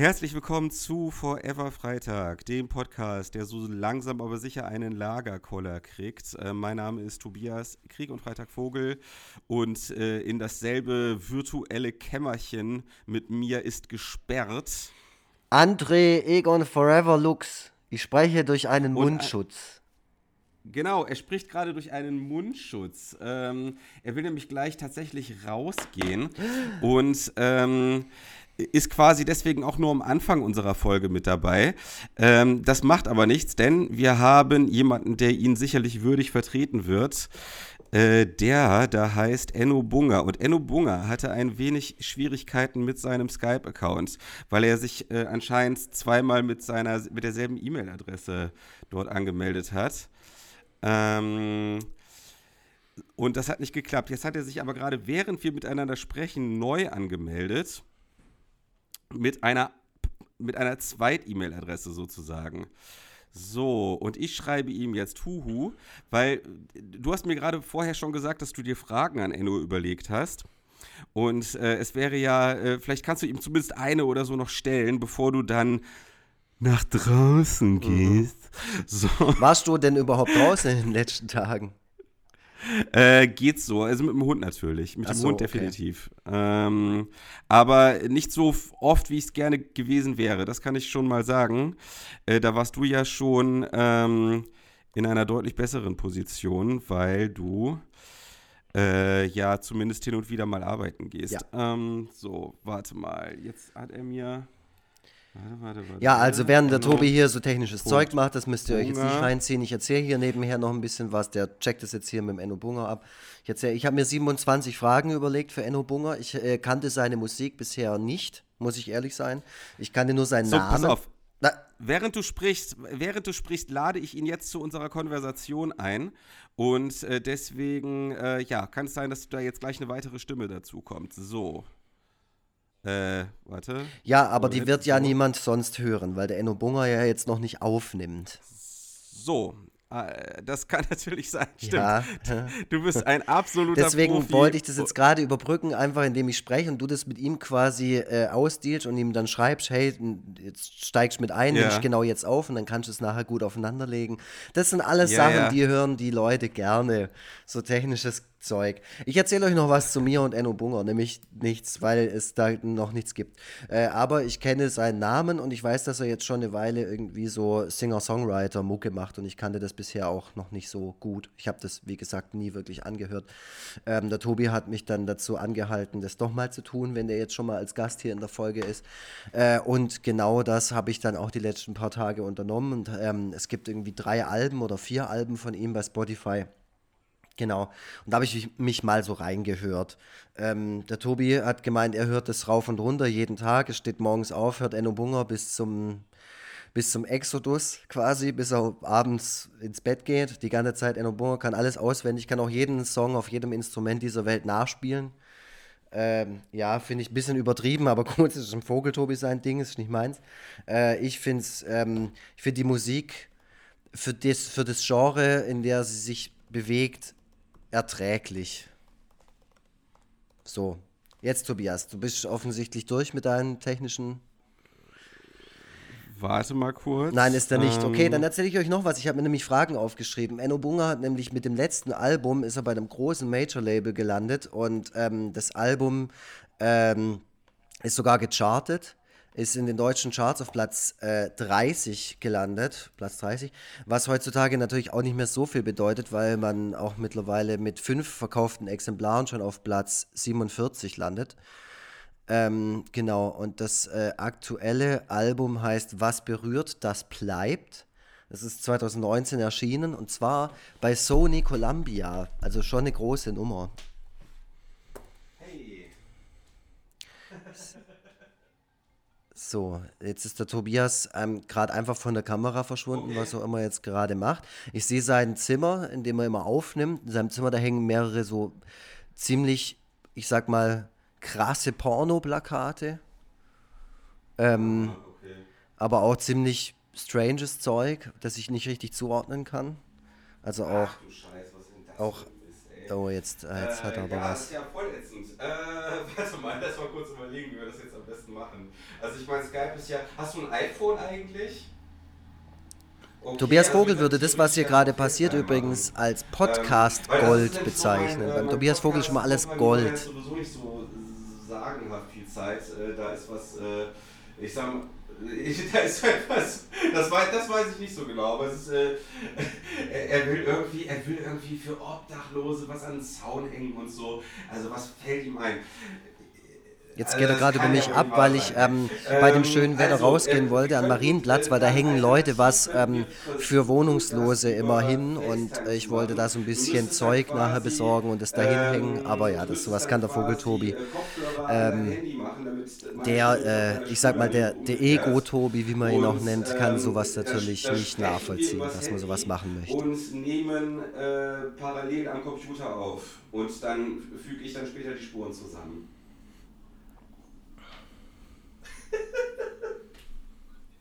Herzlich willkommen zu Forever Freitag, dem Podcast, der so langsam aber sicher einen Lagerkoller kriegt. Äh, mein Name ist Tobias Krieg und Freitag Vogel und äh, in dasselbe virtuelle Kämmerchen mit mir ist gesperrt. André Egon Forever Lux. Ich spreche durch einen Und, Mundschutz. Genau, er spricht gerade durch einen Mundschutz. Ähm, er will nämlich gleich tatsächlich rausgehen und ähm, ist quasi deswegen auch nur am Anfang unserer Folge mit dabei. Ähm, das macht aber nichts, denn wir haben jemanden, der ihn sicherlich würdig vertreten wird. Äh, der da heißt Enno Bunger. Und Enno Bunger hatte ein wenig Schwierigkeiten mit seinem Skype-Account, weil er sich äh, anscheinend zweimal mit, seiner, mit derselben E-Mail-Adresse dort angemeldet hat. Ähm, und das hat nicht geklappt. Jetzt hat er sich aber gerade, während wir miteinander sprechen, neu angemeldet. Mit einer, mit einer Zweit-E-Mail-Adresse sozusagen. So, und ich schreibe ihm jetzt Huhu, weil du hast mir gerade vorher schon gesagt, dass du dir Fragen an Enno überlegt hast. Und äh, es wäre ja, äh, vielleicht kannst du ihm zumindest eine oder so noch stellen, bevor du dann nach draußen gehst. So. Warst du denn überhaupt draußen in den letzten Tagen? Äh, geht so, also mit dem Hund natürlich. Mit Ach dem so, Hund okay. definitiv. Ähm, aber nicht so oft, wie ich es gerne gewesen wäre. Das kann ich schon mal sagen. Äh, da warst du ja schon ähm, in einer deutlich besseren Position, weil du äh, ja zumindest hin und wieder mal arbeiten gehst. Ähm, so, warte mal. Jetzt hat er mir. Warte, warte, warte. Ja, also während der. Tobi hier so technisches Punkt. Zeug macht, das müsst ihr euch jetzt nicht reinziehen. Ich erzähle hier nebenher noch ein bisschen was. Der checkt das jetzt hier mit dem Enno Bunger ab. Ich, erzähl- ich habe mir 27 Fragen überlegt für Enno Bunger. Ich äh, kannte seine Musik bisher nicht, muss ich ehrlich sein. Ich kannte nur seinen So, Namen. pass auf. Na, Während du sprichst, während du sprichst, lade ich ihn jetzt zu unserer Konversation ein. Und äh, deswegen, äh, ja, kann es sein, dass da jetzt gleich eine weitere Stimme dazu kommt. So. Äh, warte. ja, aber die Moment, wird ja so. niemand sonst hören, weil der Enno Bunger ja jetzt noch nicht aufnimmt. So. Äh, das kann natürlich sein. Stimmt. Ja. Du bist ein absoluter Deswegen Profi. wollte ich das jetzt gerade überbrücken, einfach indem ich spreche und du das mit ihm quasi äh, ausdealst und ihm dann schreibst, hey, jetzt steigst du mit ein, Ja. nimmst genau jetzt auf und dann kannst du es nachher gut aufeinanderlegen. Das sind alles Ja, Sachen, ja. die hören die Leute gerne, so technisches Zeug. Ich erzähle euch noch was zu mir und Enno Bunger, nämlich nichts, weil es da noch nichts gibt. Äh, aber ich kenne seinen Namen und ich weiß, dass er jetzt schon eine Weile irgendwie so Singer-Songwriter-Mucke macht und ich kannte das bisher auch noch nicht so gut. Ich habe das, wie gesagt, nie wirklich angehört. Ähm, der Tobi hat mich dann dazu angehalten, das doch mal zu tun, wenn der jetzt schon mal als Gast hier in der Folge ist. Äh, und genau das habe ich dann auch die letzten paar Tage unternommen. Und ähm, es gibt irgendwie drei Alben oder vier Alben von ihm bei Spotify. Genau. Und da habe ich mich- mal so reingehört. Ähm, der Tobi hat gemeint, er hört das rauf und runter jeden Tag. Es steht morgens auf, hört Enno Bunger bis zum, bis zum Exodus quasi, bis er abends ins Bett geht. Die ganze Zeit Enno Bunger kann alles auswendig, kann auch jeden Song auf jedem Instrument dieser Welt nachspielen. Ähm, ja, finde ich ein bisschen übertrieben, aber gut, es ist ein Vogeltobi sein Ding, ist nicht meins. Äh, ich finde ähm, find die Musik für das, für das Genre, in der sie sich bewegt, erträglich. So, jetzt Tobias, du bist offensichtlich durch mit deinen technischen. Warte mal kurz. Nein, ist er nicht. Okay, Ähm, dann erzähle ich euch noch was. Ich habe mir nämlich Fragen aufgeschrieben. Enno Bunger hat nämlich mit dem letzten Album ist er bei einem großen Major-Label gelandet und ähm, das Album ähm, ist sogar gechartet, ist in den deutschen Charts auf Platz äh, 30 gelandet, Platz 30, was heutzutage natürlich auch nicht mehr so viel bedeutet, weil man auch mittlerweile mit fünf verkauften Exemplaren schon auf Platz 47 landet. Ähm, genau, und das äh, aktuelle Album heißt Was berührt, das bleibt. Das ist 2019 erschienen und zwar bei Sony Columbia, also schon eine große Nummer. So, jetzt ist der Tobias ähm, gerade einfach von der Kamera verschwunden, was er immer jetzt gerade macht. Ich sehe sein Zimmer, in dem er immer aufnimmt. In seinem Zimmer, da hängen mehrere so ziemlich, ich sag mal, krasse Porno-Plakate. Ähm, Okay. aber auch ziemlich stranges Zeug, das ich nicht richtig zuordnen kann. Also auch, Du Scheiß, was sind das Auch- oh, jetzt, äh, jetzt hat er Äh, aber ja, das was. ist ja voll, ätzend. Äh, warte mal, lass mal kurz überlegen, wie wir das jetzt am besten machen. Also ich meine, Skype ist ja. Hast du ein iPhone eigentlich? Okay, Tobias also Vogel würde das, was hier gerade passiert, übrigens als Podcast ähm, Gold bezeichnen. Mein, äh, Beim Tobias Vogel ist schon mal alles Gold. Ich sowieso nicht so sagenhaft viel Zeit. Äh, da ist was, äh, ich sag mal, da ist etwas, das weiß, das weiß ich nicht so genau, aber es ist, äh, er, will irgendwie, er will irgendwie für Obdachlose was an den Zaun hängen und so. Also was fällt ihm ein? Jetzt geht er gerade über mich ab, weil ich ähm, bei dem schönen Wetter also, rausgehen wollte an Marienplatz, weil da hängen Leute was ähm, für Wohnungslose immer hin und äh, ich wollte da so ein bisschen Zeug nachher besorgen und das da hinhängen. Aber ja, das sowas kann der Vogel Tobi. Ähm, der, äh, ich sag mal, der, der Ego-Tobi, wie man ihn auch nennt, kann sowas natürlich nicht nachvollziehen, dass man sowas machen möchte. Und nehmen äh, parallel am Computer auf und dann füge ich dann später die Spuren zusammen.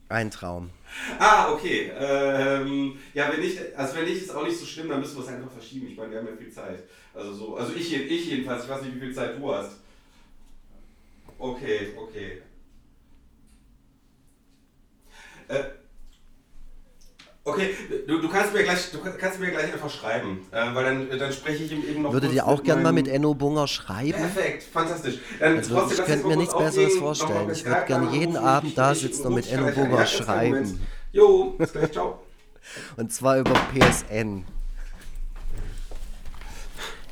Ein Traum. Ah, okay. Ähm, ja, wenn nicht, also wenn nicht, ist auch nicht so schlimm, dann müssen wir es einfach verschieben. Ich meine, wir haben ja viel Zeit. Also so, also ich, ich jedenfalls, ich weiß nicht, wie viel Zeit du hast. Okay, okay. Äh, Okay, du, du, kannst mir gleich, du kannst mir gleich einfach schreiben, äh, weil dann, dann spreche ich ihm eben noch. Würdet ihr auch gerne mal mit Enno Bunger schreiben? Perfekt, fantastisch. Dann also trotzdem, ich könnte mir nichts Besseres vorstellen. Ich würde gerne jeden Abend da sitzen und mit Enno Bunger schreiben. Jo, bis gleich, ciao. und zwar über PSN.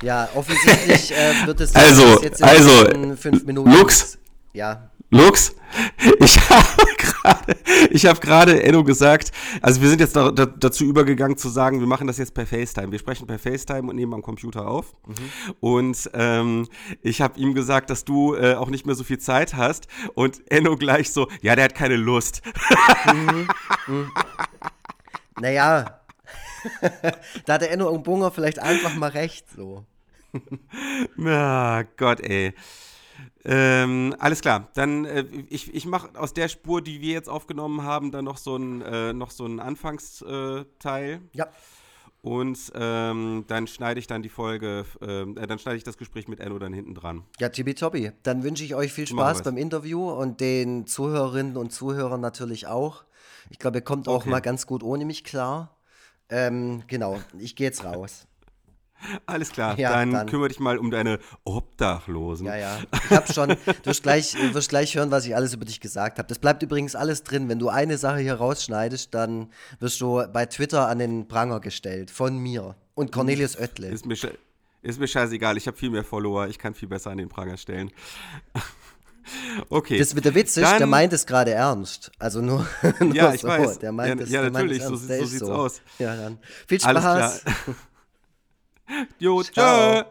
Ja, offensichtlich äh, wird es also, jetzt in also, fünf Minuten. Lux. Ja. Lux, ich habe gerade, ich habe gerade Enno gesagt, also wir sind jetzt da, da, dazu übergegangen zu sagen, wir machen das jetzt per FaceTime. Wir sprechen per FaceTime und nehmen am Computer auf. Mhm. Und ähm, ich habe ihm gesagt, dass du äh, auch nicht mehr so viel Zeit hast. Und Enno gleich so, ja, der hat keine Lust. Mhm. Mhm. Naja, da hat der Enno und Bunger vielleicht einfach mal recht so. Na Gott, ey. Ähm, alles klar, dann äh, ich, ich mache aus der Spur, die wir jetzt aufgenommen haben, dann noch so ein, äh, noch so ein Anfangsteil. ja. Und ähm, dann schneide ich dann die Folge, ähm, äh, dann schneide ich das Gespräch mit Enno dann hinten dran. Ja, tibi Dann wünsche ich euch viel Spaß beim Interview und den Zuhörerinnen und Zuhörern natürlich auch. Ich glaube, ihr kommt auch okay. mal ganz gut ohne mich klar. Ähm, genau, ich gehe jetzt raus. Alles klar, ja, dann, dann, kümmere dich mal um deine Obdachlosen. Ja, ja. Ich habe schon, du wirst gleich, du wirst gleich hören, was ich alles über dich gesagt habe. Das bleibt übrigens alles drin. Wenn du eine Sache hier rausschneidest, dann wirst du bei Twitter an den Pranger gestellt. Von mir. Und Cornelius Oettle. Ist mir, ist mir scheißegal, ich habe viel mehr Follower, ich kann viel besser an den Pranger stellen. Okay. Das mit der Witz ist, der meint es gerade ernst. Also nur, nur ja, ich so. weiß. Der meint ja, es, ja natürlich, meint es so, so sieht's so. aus. Ja, dann. Viel Spaß. Jo, tschö.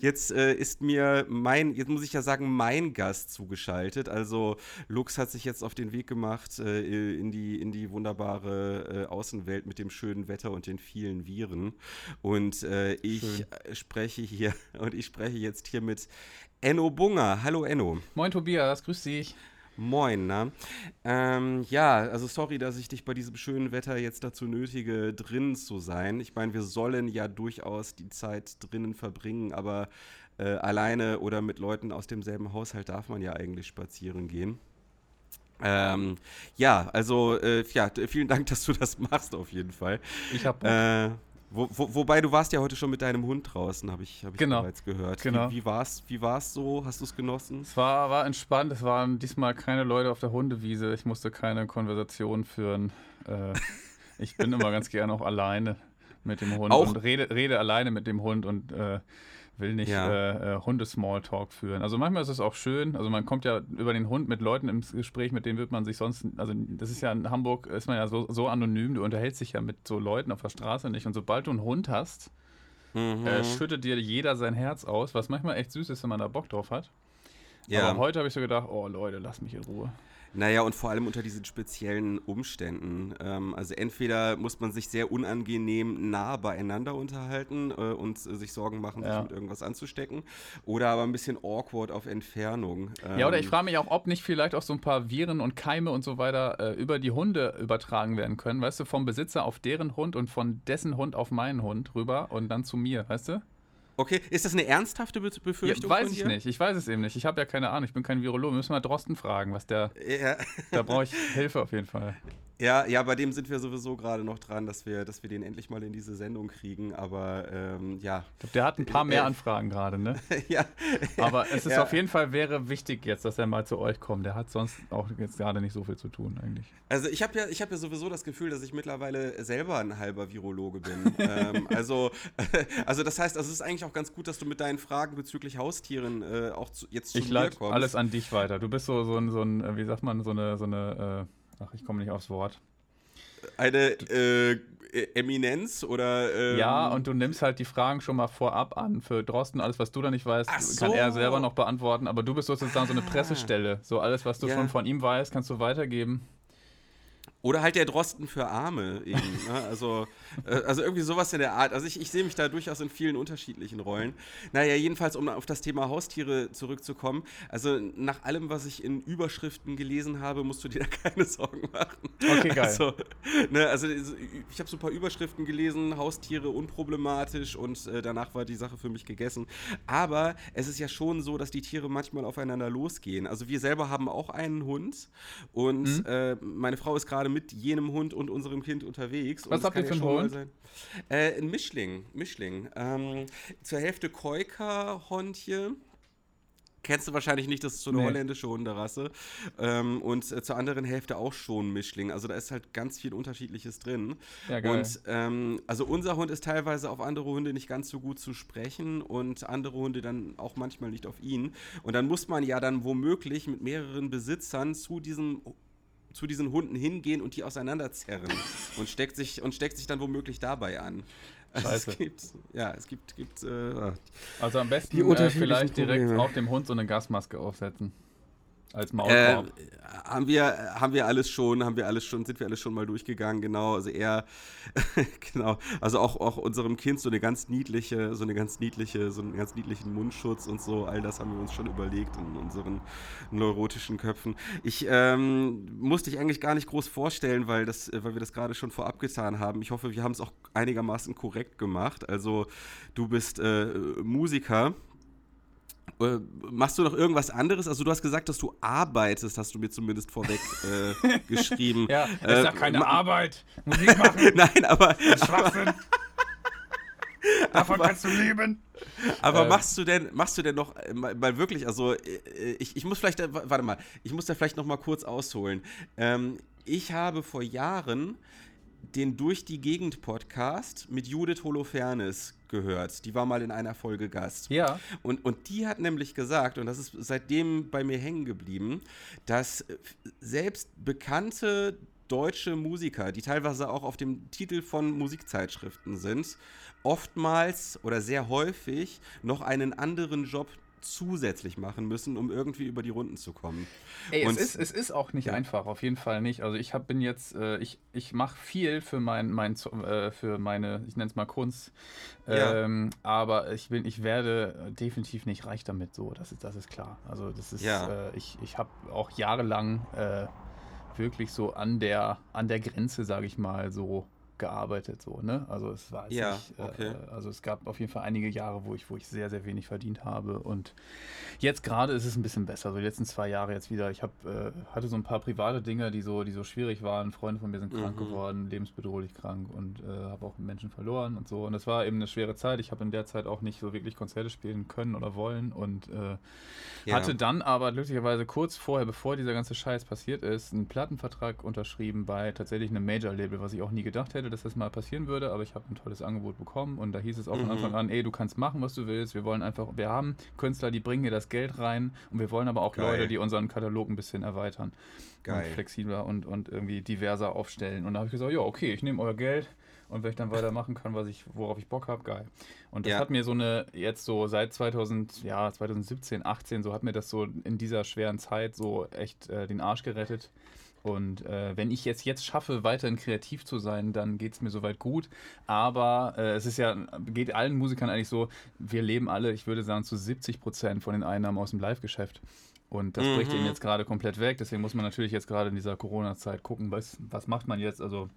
Jetzt äh, ist mir mein, jetzt muss ich ja sagen, mein Gast zugeschaltet. Also Lux hat sich jetzt auf den Weg gemacht äh, in, die, in die wunderbare äh, Außenwelt mit dem schönen Wetter und den vielen Viren. Und äh, ich Schön. spreche hier und ich spreche jetzt hier mit Enno Bunger. Hallo Enno. Moin Tobias, grüß dich. Moin, ne? Ähm, ja, also sorry, dass ich dich bei diesem schönen Wetter jetzt dazu nötige, drinnen zu sein. Ich meine, wir sollen ja durchaus die Zeit drinnen verbringen, aber äh, alleine oder mit Leuten aus demselben Haushalt darf man ja eigentlich spazieren gehen. Ähm, ja, also äh, ja, vielen Dank, dass du das machst auf jeden Fall. Ich habe äh, wo, wo, wobei du warst ja heute schon mit deinem Hund draußen, habe ich, hab ich genau. bereits gehört. Genau. Wie, wie war es wie war's so? Hast du es genossen? Es war, war entspannt. Es waren diesmal keine Leute auf der Hundewiese. Ich musste keine Konversation führen. Äh, ich bin immer ganz gerne auch alleine mit dem Hund auch? und rede, rede alleine mit dem Hund und äh, will nicht ja. äh, äh, Hunde-Smalltalk führen. Also manchmal ist es auch schön, also man kommt ja über den Hund mit Leuten ins Gespräch, mit denen wird man sich sonst, also das ist ja in Hamburg, ist man ja so, so anonym, du unterhältst dich ja mit so Leuten auf der Straße nicht und sobald du einen Hund hast, mhm. äh, schüttet dir jeder sein Herz aus, was manchmal echt süß ist, wenn man da Bock drauf hat. Ja. Aber heute habe ich so gedacht, oh Leute, lass mich in Ruhe. Naja, und vor allem unter diesen speziellen Umständen. Ähm, also entweder muss man sich sehr unangenehm nah beieinander unterhalten äh, und äh, sich Sorgen machen, ja. sich mit irgendwas anzustecken, oder aber ein bisschen awkward auf Entfernung. Ähm, ja, oder ich ähm, frage mich auch, ob nicht vielleicht auch so ein paar Viren und Keime und so weiter äh, über die Hunde übertragen werden können, weißt du, vom Besitzer auf deren Hund und von dessen Hund auf meinen Hund rüber und dann zu mir, weißt du? Okay, ist das eine ernsthafte Be Befürchtung? Ja, weiß ich nicht. Ich weiß es eben nicht. Ich habe ja keine Ahnung. Ich bin kein Virologe. Wir müssen mal Drosten fragen, was der. Ja. Da brauche ich Hilfe auf jeden Fall. Ja, ja, bei dem sind wir sowieso gerade noch dran, dass wir, dass wir den endlich mal in diese Sendung kriegen. Aber ähm, ja. Ich glaube, der hat ein paar mehr äh, Anfragen gerade, ne? ja. Aber es ist ja. auf jeden Fall wäre wichtig jetzt, dass er mal zu euch kommt. Der hat sonst auch jetzt gerade nicht so viel zu tun eigentlich. Also ich habe ja, ich habe ja sowieso das Gefühl, dass ich mittlerweile selber ein halber Virologe bin. ähm, also, also das heißt, also es ist eigentlich auch ganz gut, dass du mit deinen Fragen bezüglich Haustieren äh, auch zu, jetzt zu ich mir kommst. alles an dich weiter. Du bist so, so, ein, so ein, wie sagt man, so eine, so eine äh, Ach, ich komme nicht aufs Wort. Eine äh, Eminenz oder. Ähm ja, und du nimmst halt die Fragen schon mal vorab an. Für Drosten, alles, was du da nicht weißt, so. kann er selber noch beantworten. Aber du bist sozusagen so eine ah. Pressestelle. So alles, was du ja. schon von ihm weißt, kannst du weitergeben. Oder halt der Drosten für Arme eben. Ne? Also, also irgendwie sowas in der Art. Also ich, ich sehe mich da durchaus in vielen unterschiedlichen Rollen. Naja, jedenfalls, um auf das Thema Haustiere zurückzukommen. Also nach allem, was ich in Überschriften gelesen habe, musst du dir da keine Sorgen machen. Okay, geil. Also, ne, also ich habe so ein paar Überschriften gelesen, Haustiere unproblematisch und äh, danach war die Sache für mich gegessen. Aber es ist ja schon so, dass die Tiere manchmal aufeinander losgehen. Also wir selber haben auch einen Hund und mhm. äh, meine Frau ist gerade gerade mit jenem Hund und unserem Kind unterwegs. Was habt ihr für einen Hund? Äh, ein Mischling. Mischling. Ähm, zur Hälfte Koika-Hondje. Kennst du wahrscheinlich nicht, das ist so eine nee. holländische Hunderasse. Ähm, und äh, zur anderen Hälfte auch schon Mischling. Also da ist halt ganz viel Unterschiedliches drin. Ja, geil. Und ähm, also unser Hund ist teilweise auf andere Hunde nicht ganz so gut zu sprechen und andere Hunde dann auch manchmal nicht auf ihn. Und dann muss man ja dann womöglich mit mehreren Besitzern zu diesem zu diesen Hunden hingehen und die auseinanderzerren und steckt sich und steckt sich dann womöglich dabei an. Also es gibt, ja, es gibt, gibt äh, also am besten äh, vielleicht direkt Probleme. auf dem Hund so eine Gasmaske aufsetzen. Als Maulkorb. Äh, haben wir, haben wir alles schon, haben wir alles schon, sind wir alles schon mal durchgegangen, genau. Also er, genau, also auch, auch unserem Kind so eine ganz niedliche, so eine ganz niedliche, so einen ganz niedlichen Mundschutz und so, all das haben wir uns schon überlegt in unseren neurotischen Köpfen. Ich ähm, musste dich eigentlich gar nicht groß vorstellen, weil das, weil wir das gerade schon vorab getan haben. Ich hoffe, wir haben es auch einigermaßen korrekt gemacht. Also du bist äh, Musiker äh, machst du noch irgendwas anderes? Also du hast gesagt, dass du arbeitest, hast du mir zumindest vorweg äh, geschrieben. ja, ist äh, ja keine Arbeit. Musik machen. Nein, aber. Schwachsinn. Davon aber, kannst du leben. Aber ähm. machst du denn, machst du denn noch äh, mal, mal wirklich, also äh, ich, ich muss vielleicht, warte mal, ich muss da vielleicht noch mal kurz ausholen. Ähm, ich habe vor Jahren den Durch die Gegend Podcast mit Judith Holofernes gehört. Die war mal in einer Folge Gast. Ja. Und, und die hat nämlich gesagt, und das ist seitdem bei mir hängen geblieben, dass selbst bekannte deutsche Musiker, die teilweise auch auf dem Titel von Musikzeitschriften sind, oftmals oder sehr häufig noch einen anderen Job zusätzlich machen müssen, um irgendwie über die Runden zu kommen. Ey, es, ist, es ist auch nicht ja. einfach, auf jeden Fall nicht. Also ich hab, bin jetzt, äh, ich, ich mache viel für mein, mein äh, für meine, ich nenne es mal Kunst, ähm, ja. aber ich bin, ich werde definitiv nicht reich damit, so, das ist, das ist klar. Also das ist, ja. äh, ich, ich habe auch jahrelang äh, wirklich so an der, an der Grenze, sage ich mal, so gearbeitet, so, ne? Also es war ja, nicht, äh, okay. äh, also es gab auf jeden Fall einige Jahre, wo ich, wo ich sehr, sehr wenig verdient habe. Und jetzt gerade ist es ein bisschen besser. So die letzten zwei Jahre jetzt wieder. Ich hab, äh, hatte so ein paar private Dinge, die so, die so schwierig waren. Freunde von mir sind krank mhm. geworden, lebensbedrohlich krank und äh, habe auch Menschen verloren und so. Und das war eben eine schwere Zeit. Ich habe in der Zeit auch nicht so wirklich Konzerte spielen können oder wollen und äh, ja. hatte dann aber glücklicherweise kurz vorher, bevor dieser ganze Scheiß passiert ist, einen Plattenvertrag unterschrieben bei tatsächlich einem Major-Label, was ich auch nie gedacht hätte dass das mal passieren würde, aber ich habe ein tolles Angebot bekommen und da hieß es auch mhm. von Anfang an, ey, du kannst machen, was du willst. Wir wollen einfach, wir haben Künstler, die bringen hier das Geld rein und wir wollen aber auch Geil. Leute, die unseren Katalog ein bisschen erweitern. Geil. Und flexibler und, und irgendwie diverser aufstellen. Und da habe ich gesagt, ja, okay, ich nehme euer Geld und wenn ich dann weitermachen kann, was ich, worauf ich Bock habe, geil. Und das ja. hat mir so eine, jetzt so seit 2000, ja, 2017, 18, so hat mir das so in dieser schweren Zeit so echt äh, den Arsch gerettet. Und äh, wenn ich jetzt jetzt schaffe, weiterhin kreativ zu sein, dann geht es mir soweit gut. Aber äh, es ist ja, geht allen Musikern eigentlich so, wir leben alle, ich würde sagen, zu 70 Prozent von den Einnahmen aus dem Live-Geschäft. Und das mhm. bricht ihnen jetzt gerade komplett weg. Deswegen muss man natürlich jetzt gerade in dieser Corona-Zeit gucken, was, was macht man jetzt. Also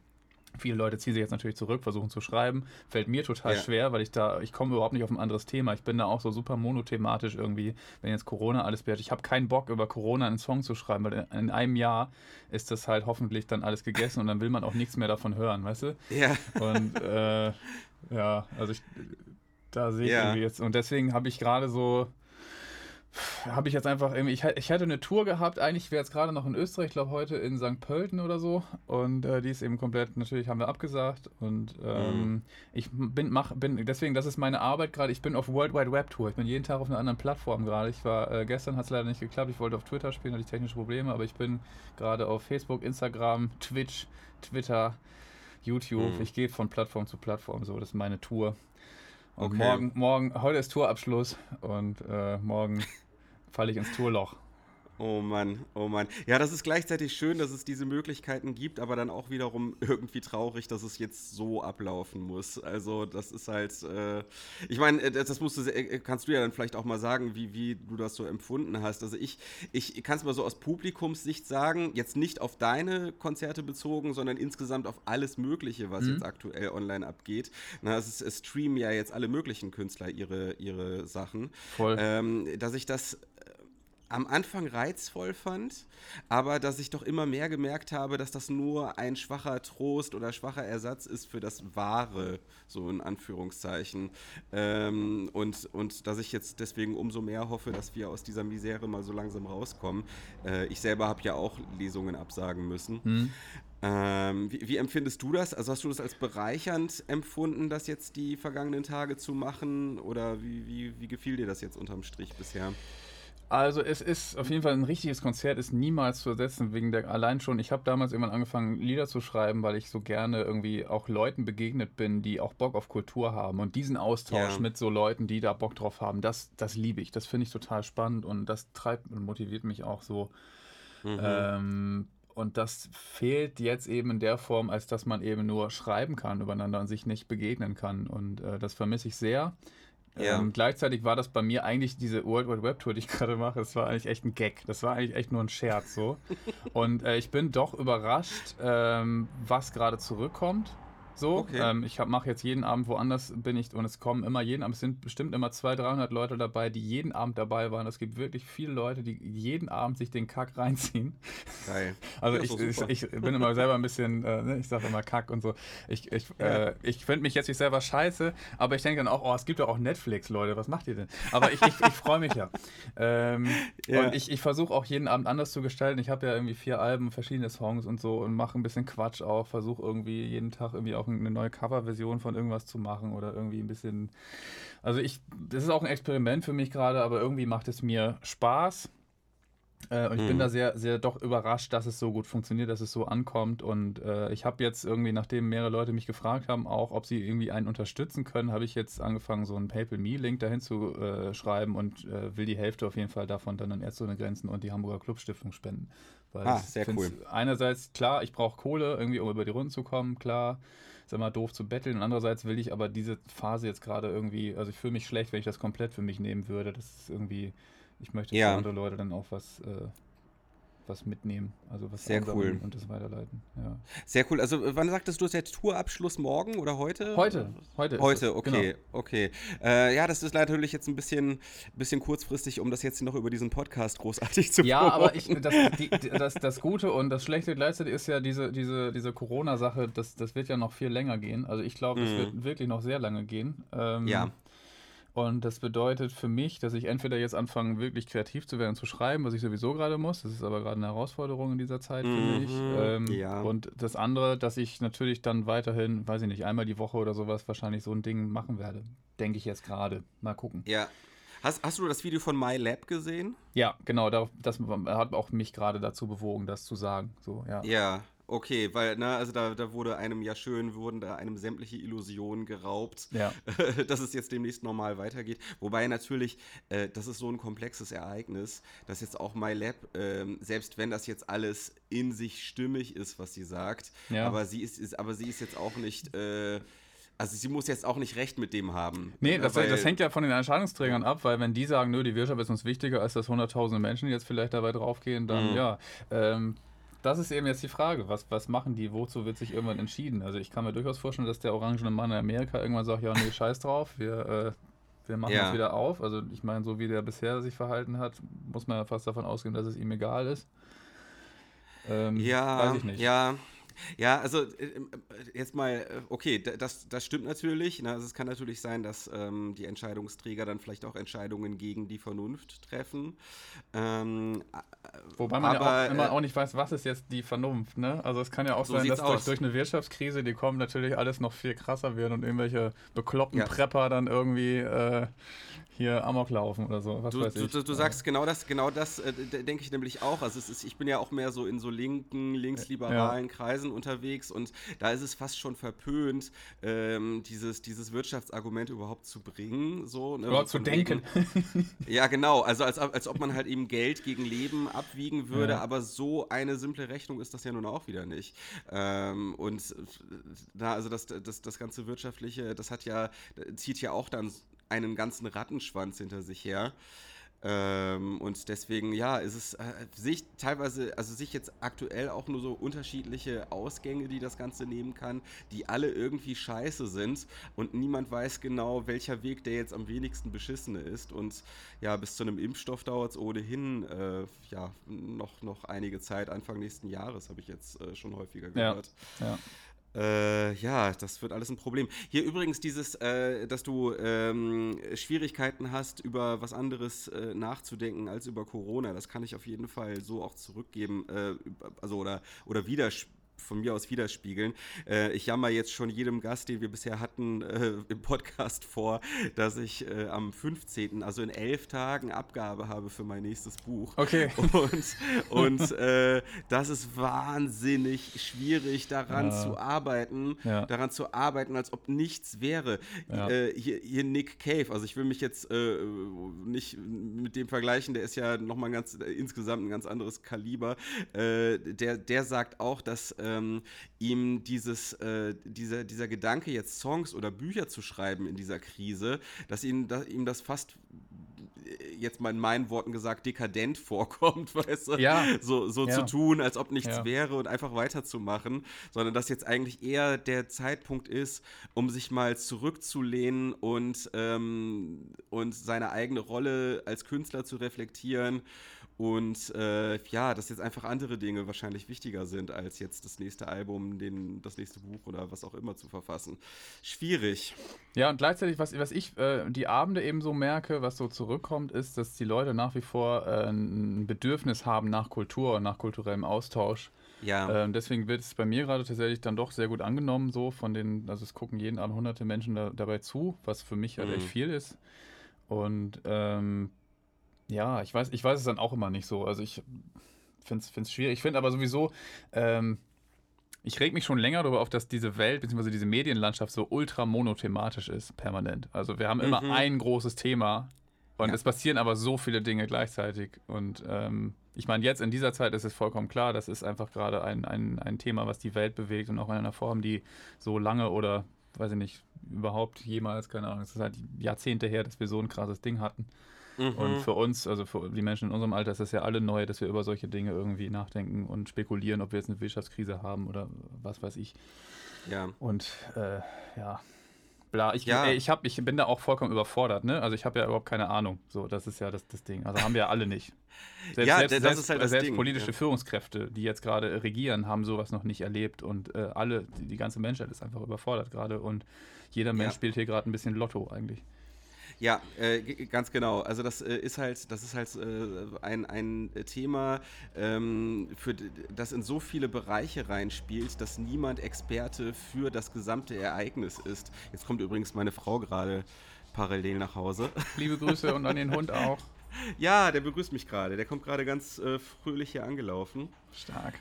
Viele Leute ziehen sich jetzt natürlich zurück, versuchen zu schreiben. Fällt mir total ja. schwer, weil ich da, ich komme überhaupt nicht auf ein anderes Thema. Ich bin da auch so super monothematisch irgendwie, wenn jetzt Corona alles wird. Ich habe keinen Bock, über Corona einen Song zu schreiben, weil in, in, einem Jahr ist das halt hoffentlich dann alles gegessen und dann will man auch nichts mehr davon hören, weißt du? Ja. Und äh, ja, also ich, da sehe ich ja. irgendwie jetzt. Und deswegen habe ich gerade so, habe ich jetzt einfach irgendwie, ich, ich hätte eine Tour gehabt, eigentlich wäre jetzt gerade noch in Österreich, ich glaube heute in St. Pölten oder so. Und äh, die ist eben komplett, natürlich haben wir abgesagt. Und ähm, mhm. ich bin, mach, bin, deswegen, das ist meine Arbeit gerade, ich bin auf World Wide Web Tour, ich bin jeden Tag auf einer anderen Plattform gerade, ich war, äh, gestern hat es leider nicht geklappt, ich wollte auf Twitter spielen, hatte ich technische Probleme, aber ich bin gerade auf Facebook, Instagram, Twitch, Twitter, YouTube, mhm. ich gehe von Plattform zu Plattform, so, das ist meine Tour. Und okay. morgen, morgen, heute ist Tourabschluss. Und äh, morgen falle ich ins Tourloch. Oh Mann, oh Mann. Ja, das ist gleichzeitig schön, dass es diese Möglichkeiten gibt, aber dann auch wiederum irgendwie traurig, dass es jetzt so ablaufen muss. Also, das ist halt, äh, ich meine, äh, das musst du, äh, kannst du ja dann vielleicht auch mal sagen, wie, wie du das so empfunden hast. Also, ich, ich kann es mal so aus Publikumssicht sagen, jetzt nicht auf deine Konzerte bezogen, sondern insgesamt auf alles Mögliche, was mhm. jetzt aktuell online abgeht. Na, es, es streamen ja jetzt alle möglichen Künstler ihre, ihre Sachen. Voll. Ähm, dass ich das am Anfang reizvoll fand, aber dass ich doch immer mehr gemerkt habe, dass das nur ein schwacher Trost oder schwacher Ersatz ist für das Wahre, so in Anführungszeichen. Ähm, und, und dass ich jetzt deswegen umso mehr hoffe, dass wir aus dieser Misere mal so langsam rauskommen. Äh, ich selber habe ja auch Lesungen absagen müssen. Mhm. Ähm, wie, wie, empfindest du das? Also hast du das als bereichernd empfunden, das jetzt die vergangenen Tage zu machen? Oder wie, wie, wie gefiel dir das jetzt unterm Strich bisher? Also es ist auf jeden Fall ein richtiges Konzert, ist niemals zu ersetzen, wegen der allein schon, ich habe damals irgendwann angefangen, Lieder zu schreiben, weil ich so gerne irgendwie auch Leuten begegnet bin, die auch Bock auf Kultur haben. Und diesen Austausch ja. mit so Leuten, die da Bock drauf haben, das, das liebe ich. Das finde ich total spannend und das treibt und motiviert mich auch so. Mhm. Ähm, und das fehlt jetzt eben in der Form, als dass man eben nur schreiben kann übereinander und sich nicht begegnen kann. Und äh, das vermisse ich sehr. Ja. Ähm, gleichzeitig war das bei mir eigentlich diese World Wide Web Tour, die ich gerade mache, das war eigentlich echt ein Gag. Das war eigentlich echt nur ein Scherz so. Und äh, ich bin doch überrascht, ähm, was gerade zurückkommt. So, okay. ähm, ich mache jetzt jeden Abend woanders bin ich und es kommen immer jeden Abend, es sind bestimmt immer 200, 300 Leute dabei, die jeden Abend dabei waren. Es gibt wirklich viele Leute, die jeden Abend sich den Kack reinziehen. Geil. Also ich, ich, ich, bin immer selber ein bisschen, äh, ne, ich sage immer Kack und so. Ich, ich, ja. äh, ich finde mich jetzt nicht selber scheiße, aber ich denke dann auch, oh, es gibt doch auch Netflix, Leute, was macht ihr denn? Aber ich, ich, ich freue mich ja. Ähm, ja. Und ich, ich versuche auch jeden Abend anders zu gestalten. Ich habe ja irgendwie vier Alben, verschiedene Songs und so und mache ein bisschen Quatsch auch, versuche irgendwie jeden Tag irgendwie auch eine neue Coverversion von irgendwas zu machen oder irgendwie ein bisschen. Also ich, das ist auch ein Experiment für mich gerade, aber irgendwie macht es mir Spaß. Äh, und ich hm. bin da sehr, sehr doch überrascht, dass es so gut funktioniert, dass es so ankommt. Und äh, ich habe jetzt irgendwie, nachdem mehrere Leute mich gefragt haben, auch ob sie irgendwie einen unterstützen können, habe ich jetzt angefangen, so einen PayPal-Me-Link dahin zu äh, schreiben und äh, will die Hälfte auf jeden Fall davon dann an Ärzte ohne Grenzen und die Hamburger Clubstiftung spenden. Weil ah, sehr cool. Einerseits, klar, ich brauche Kohle, irgendwie, um über die Runden zu kommen, klar ist immer doof zu betteln. Und andererseits will ich aber diese Phase jetzt gerade irgendwie, also ich fühle mich schlecht, wenn ich das komplett für mich nehmen würde. Das ist irgendwie, ich möchte ja. für andere Leute dann auch was äh, was mitnehmen. Also was Sehr cool. und das weiterleiten. Ja. Sehr cool. Also wann sagtest du, ist jetzt Tourabschluss morgen oder heute? Heute. Heute. Heute, okay, genau. okay. Äh, ja, das ist natürlich jetzt ein bisschen, bisschen kurzfristig, um das jetzt noch über diesen Podcast großartig zu Ja, aber ich, das, die, das, das Gute und das Schlechte gleichzeitig ist ja diese, diese, diese Corona-Sache, das, das wird ja noch viel länger gehen. Also ich glaube, es mhm. wird wirklich noch sehr lange gehen. Ähm, ja. Und das bedeutet für mich, dass ich entweder jetzt anfange, wirklich kreativ zu werden, zu schreiben, was ich sowieso gerade muss. Das ist aber gerade eine Herausforderung in dieser Zeit, mhm, finde ich. Ähm, ja. Und das andere, dass ich natürlich dann weiterhin, weiß ich nicht, einmal die Woche oder sowas wahrscheinlich so ein Ding machen werde. Denke ich jetzt gerade. Mal gucken. Ja. Hast, hast du das Video von MyLab gesehen? Ja, genau. Das hat auch mich gerade dazu bewogen, das zu sagen. So, ja. Ja, Okay, weil, ne, also da, da wurde einem ja schön, wurden da einem sämtliche Illusionen geraubt, ja. dass es jetzt demnächst normal weitergeht. Wobei natürlich, äh, das ist so ein komplexes Ereignis, dass jetzt auch MyLab, äh, selbst wenn das jetzt alles in sich stimmig ist, was sie sagt, ja. aber sie ist, ist, aber sie ist jetzt auch nicht. Äh, also sie muss jetzt auch nicht recht mit dem haben. Nee, das, das, hängt ja von den Entscheidungsträgern ab, weil wenn die sagen, nö, die Wirtschaft ist uns wichtiger, als dass hunderttausende Menschen jetzt vielleicht dabei draufgehen, dann mhm. ja. Ähm, das ist eben jetzt die Frage. Was, was machen die? Wozu wird sich irgendwann entschieden? Also ich kann mir durchaus vorstellen, dass der orangene Mann in Amerika irgendwann sagt, ja, nee, scheiß drauf, wir, äh, wir machen ja. das wieder auf. Also ich meine, so wie der bisher sich verhalten hat, muss man ja fast davon ausgehen, dass es ihm egal ist. Ähm, ja, weiß ich nicht. Ja, ja, also äh, äh, jetzt mal, äh, okay, das, das stimmt natürlich. Ne? Also es kann natürlich sein, dass ähm, die Entscheidungsträger dann vielleicht auch Entscheidungen gegen die Vernunft treffen. Ähm, Wobei man aber, ja auch immer äh, auch nicht weiß, was ist jetzt die Vernunft. Ne? Also es kann ja auch so sein, dass durch, durch, eine Wirtschaftskrise, die kommt, natürlich alles noch viel krasser wird und irgendwelche bekloppten ja. Prepper dann irgendwie äh, hier Amok laufen oder so. Was du, weiß ich. Du, du sagst genau das, genau das äh, denke ich nämlich auch. Also es ist, ich bin ja auch mehr so in so linken, linksliberalen ja. Kreisen unterwegs und da ist es fast schon verpönt, ähm, dieses, dieses Wirtschaftsargument überhaupt zu bringen. So, ne? Überhaupt zu denken. Eben, ja, genau. Also als, als ob man halt eben Geld gegen Leben abwiegen würde, ja. aber so eine simple Rechnung ist das ja nun auch wieder nicht. Ähm, und da, also das, das, das ganze Wirtschaftliche, das hat ja, zieht ja auch dann einen ganzen Rattenschwanz hinter sich her. Ähm, und deswegen, ja, ist es äh, sich teilweise, also sich jetzt aktuell auch nur so unterschiedliche Ausgänge, die das Ganze nehmen kann, die alle irgendwie scheiße sind und niemand weiß genau, welcher Weg der jetzt am wenigsten beschissene ist. Und ja, bis zu einem Impfstoff dauert es ohnehin äh, ja noch, noch einige Zeit, Anfang nächsten Jahres, habe ich jetzt äh, schon häufiger gehört. Ja, ja. Äh, ja, das wird alles ein Problem. Hier übrigens dieses, äh, dass du ähm, Schwierigkeiten hast, über was anderes äh, nachzudenken als über Corona. Das kann ich auf jeden Fall so auch zurückgeben, äh, also oder, oder widerspiegeln von mir aus widerspiegeln. Äh, ich jammer jetzt schon jedem Gast, den wir bisher hatten, äh, im Podcast vor, dass ich äh, am 15., also in elf Tagen, Abgabe habe für mein nächstes Buch. Okay. Und, und äh, das ist wahnsinnig schwierig, daran ja. zu arbeiten, ja. daran zu arbeiten, als ob nichts wäre. Ja. Äh, hier, hier, Nick Cave, also ich will mich jetzt äh, nicht mit dem vergleichen, der ist ja nochmal ganz, insgesamt ein ganz anderes Kaliber. der, der sagt auch, dass ähm, ihm dieses, äh, dieser, dieser Gedanke, jetzt Songs oder Bücher zu schreiben in dieser Krise, dass ihm, dass ihm das fast äh, jetzt mal in meinen Worten gesagt, dekadent vorkommt, weißt du? Ja. So, so ja. zu tun, als ob nichts ja. wäre und einfach weiterzumachen, sondern dass jetzt eigentlich eher der Zeitpunkt ist, um sich mal zurückzulehnen und, ähm, und seine eigene Rolle als Künstler zu reflektieren und äh, ja, dass jetzt einfach andere Dinge wahrscheinlich wichtiger sind, als jetzt das nächste Album, den, das nächste Buch oder was auch immer zu verfassen. Schwierig. Ja, und gleichzeitig, was, was ich äh, die Abende eben so merke, was so zurückkommt, ist, dass die Leute nach wie vor äh, ein Bedürfnis haben nach Kultur und nach kulturellem Austausch. Ja. Ähm, deswegen wird es bei mir gerade tatsächlich dann doch sehr gut angenommen, so von den, also es gucken jeden Abend hunderte Menschen da, dabei zu, was für mich halt mhm. echt viel ist. Und ähm, ja, ich weiß, ich weiß es dann auch immer nicht so. Also ich finde es schwierig. Ich finde aber sowieso, ähm, ich reg mich schon länger darüber auf, dass diese Welt bzw. diese Medienlandschaft so ultra monothematisch ist, permanent. Also wir haben mhm. immer ein großes Thema und ja. es passieren aber so viele Dinge gleichzeitig. Und ähm, ich meine, jetzt in dieser Zeit ist es vollkommen klar, das ist einfach gerade ein, ein, ein Thema, was die Welt bewegt und auch in einer Form, die so lange oder, weiß ich nicht, überhaupt jemals, keine Ahnung, es ist halt Jahrzehnte her, dass wir so ein krasses Ding hatten. Mhm. Und für uns, also für die Menschen in unserem Alter, ist es ja alle neu, dass wir über solche Dinge irgendwie nachdenken und spekulieren, ob wir jetzt eine Wirtschaftskrise haben oder was weiß ich. Ja. Und äh, ja, bla. Ich, ja. ey, ich, hab, ich bin da auch vollkommen überfordert, ne? Also ich habe ja überhaupt keine Ahnung. So, das ist ja das, das Ding. Also haben wir ja alle nicht. Selbst, ja, selbst, das selbst, halt das selbst Ding. politische ja. Führungskräfte, die jetzt gerade regieren, haben sowas noch nicht erlebt und äh, alle, die, die, ganze Menschheit ist einfach überfordert gerade und jeder Mensch ja. spielt hier gerade ein bisschen Lotto eigentlich. Ja, äh, ganz genau. Also das äh, ist halt, das ist halt äh, ein, ein Thema, ähm, für das in so viele Bereiche reinspielt, dass niemand Experte für das gesamte Ereignis ist. Jetzt kommt übrigens meine Frau gerade parallel nach Hause. Liebe Grüße und an den Hund auch. Ja, der begrüßt mich gerade. Der kommt gerade ganz äh, fröhlich hier angelaufen. Stark.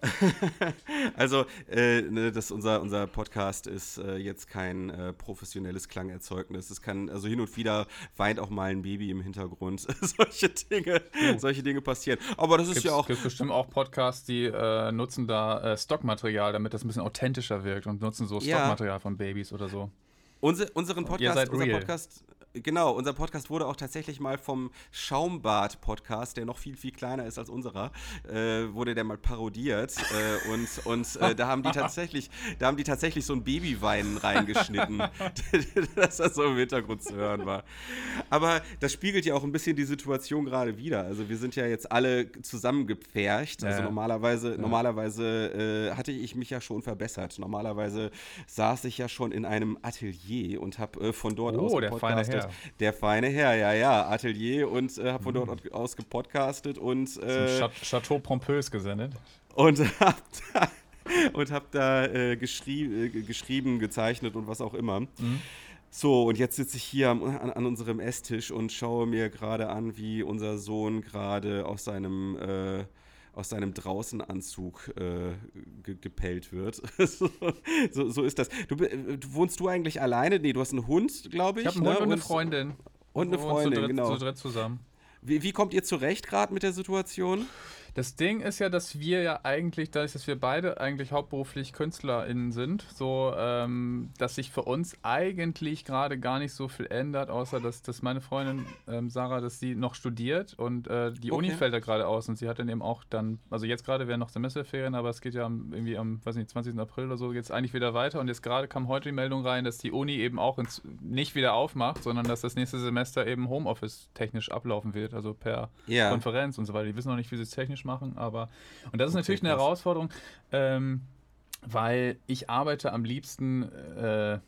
also, äh, ne, das, unser, unser Podcast ist äh, jetzt kein äh, professionelles Klangerzeugnis. Es kann, also hin und wieder weint auch mal ein Baby im Hintergrund. solche Dinge, oh. solche Dinge passieren. Aber das ist ja auch. Es gibt bestimmt auch Podcasts, die äh, nutzen da äh, Stockmaterial, damit das ein bisschen authentischer wirkt und nutzen so Stockmaterial ja. von Babys oder so. Unser, unseren Podcast, unser Podcast genau, unser Podcast wurde auch tatsächlich mal vom Schaumbad-Podcast, der noch viel, viel kleiner ist als unserer, äh, wurde der mal parodiert. Äh, und und äh, da haben die tatsächlich, da haben die tatsächlich so ein Babyweinen reingeschnitten, dass das so im Hintergrund zu hören war. Aber das spiegelt ja auch ein bisschen die Situation gerade wieder. Also wir sind ja jetzt alle zusammengepfercht. Also normalerweise, normalerweise äh, hatte ich mich ja schon verbessert. Normalerweise saß ich ja schon in einem Atelier und habe äh, von dort oh, aus der feine Herr. Der feine Herr, ja, ja, Atelier und äh, habe von dort mhm. aus gepodcastet und äh, Chateau Pompös gesendet. Und hab da, und hab da äh, geschrie äh, geschrieben, gezeichnet und was auch immer. Mhm. So, und jetzt sitze ich hier an, an, unserem Esstisch und schaue mir gerade an, wie unser Sohn gerade aus seinem äh, aus seinem Draußenanzug äh, ge gepellt wird. so, so, so, ist das. Du, du, wohnst du eigentlich alleine? Nee, du hast einen Hund, glaube ich. Ich habe einen ne? Hund und eine Freundin. Und eine Freundin, zu dritt, genau. Zu dritt zusammen. Wie, wie kommt ihr zurecht gerade mit der Situation? Das Ding ist ja, dass wir ja eigentlich, dadurch, dass wir beide eigentlich hauptberuflich KünstlerInnen sind, so, ähm, dass sich für uns eigentlich gerade gar nicht so viel ändert, außer dass, dass meine Freundin ähm, Sarah, dass sie noch studiert und äh, die okay. Uni fällt da gerade aus und sie hat dann eben auch dann, also jetzt gerade wären noch Semesterferien, aber es geht ja irgendwie am, weiß nicht, 20. April oder so, jetzt eigentlich wieder weiter und jetzt gerade kam heute die Meldung rein, dass die Uni eben auch ins, nicht wieder aufmacht, sondern dass das nächste Semester eben Homeoffice technisch ablaufen wird, also per ja. Konferenz und so weiter. Die wissen noch nicht, wie sie es technisch machen, aber und das ist okay, natürlich eine Herausforderung, ähm, weil ich arbeite am liebsten, äh,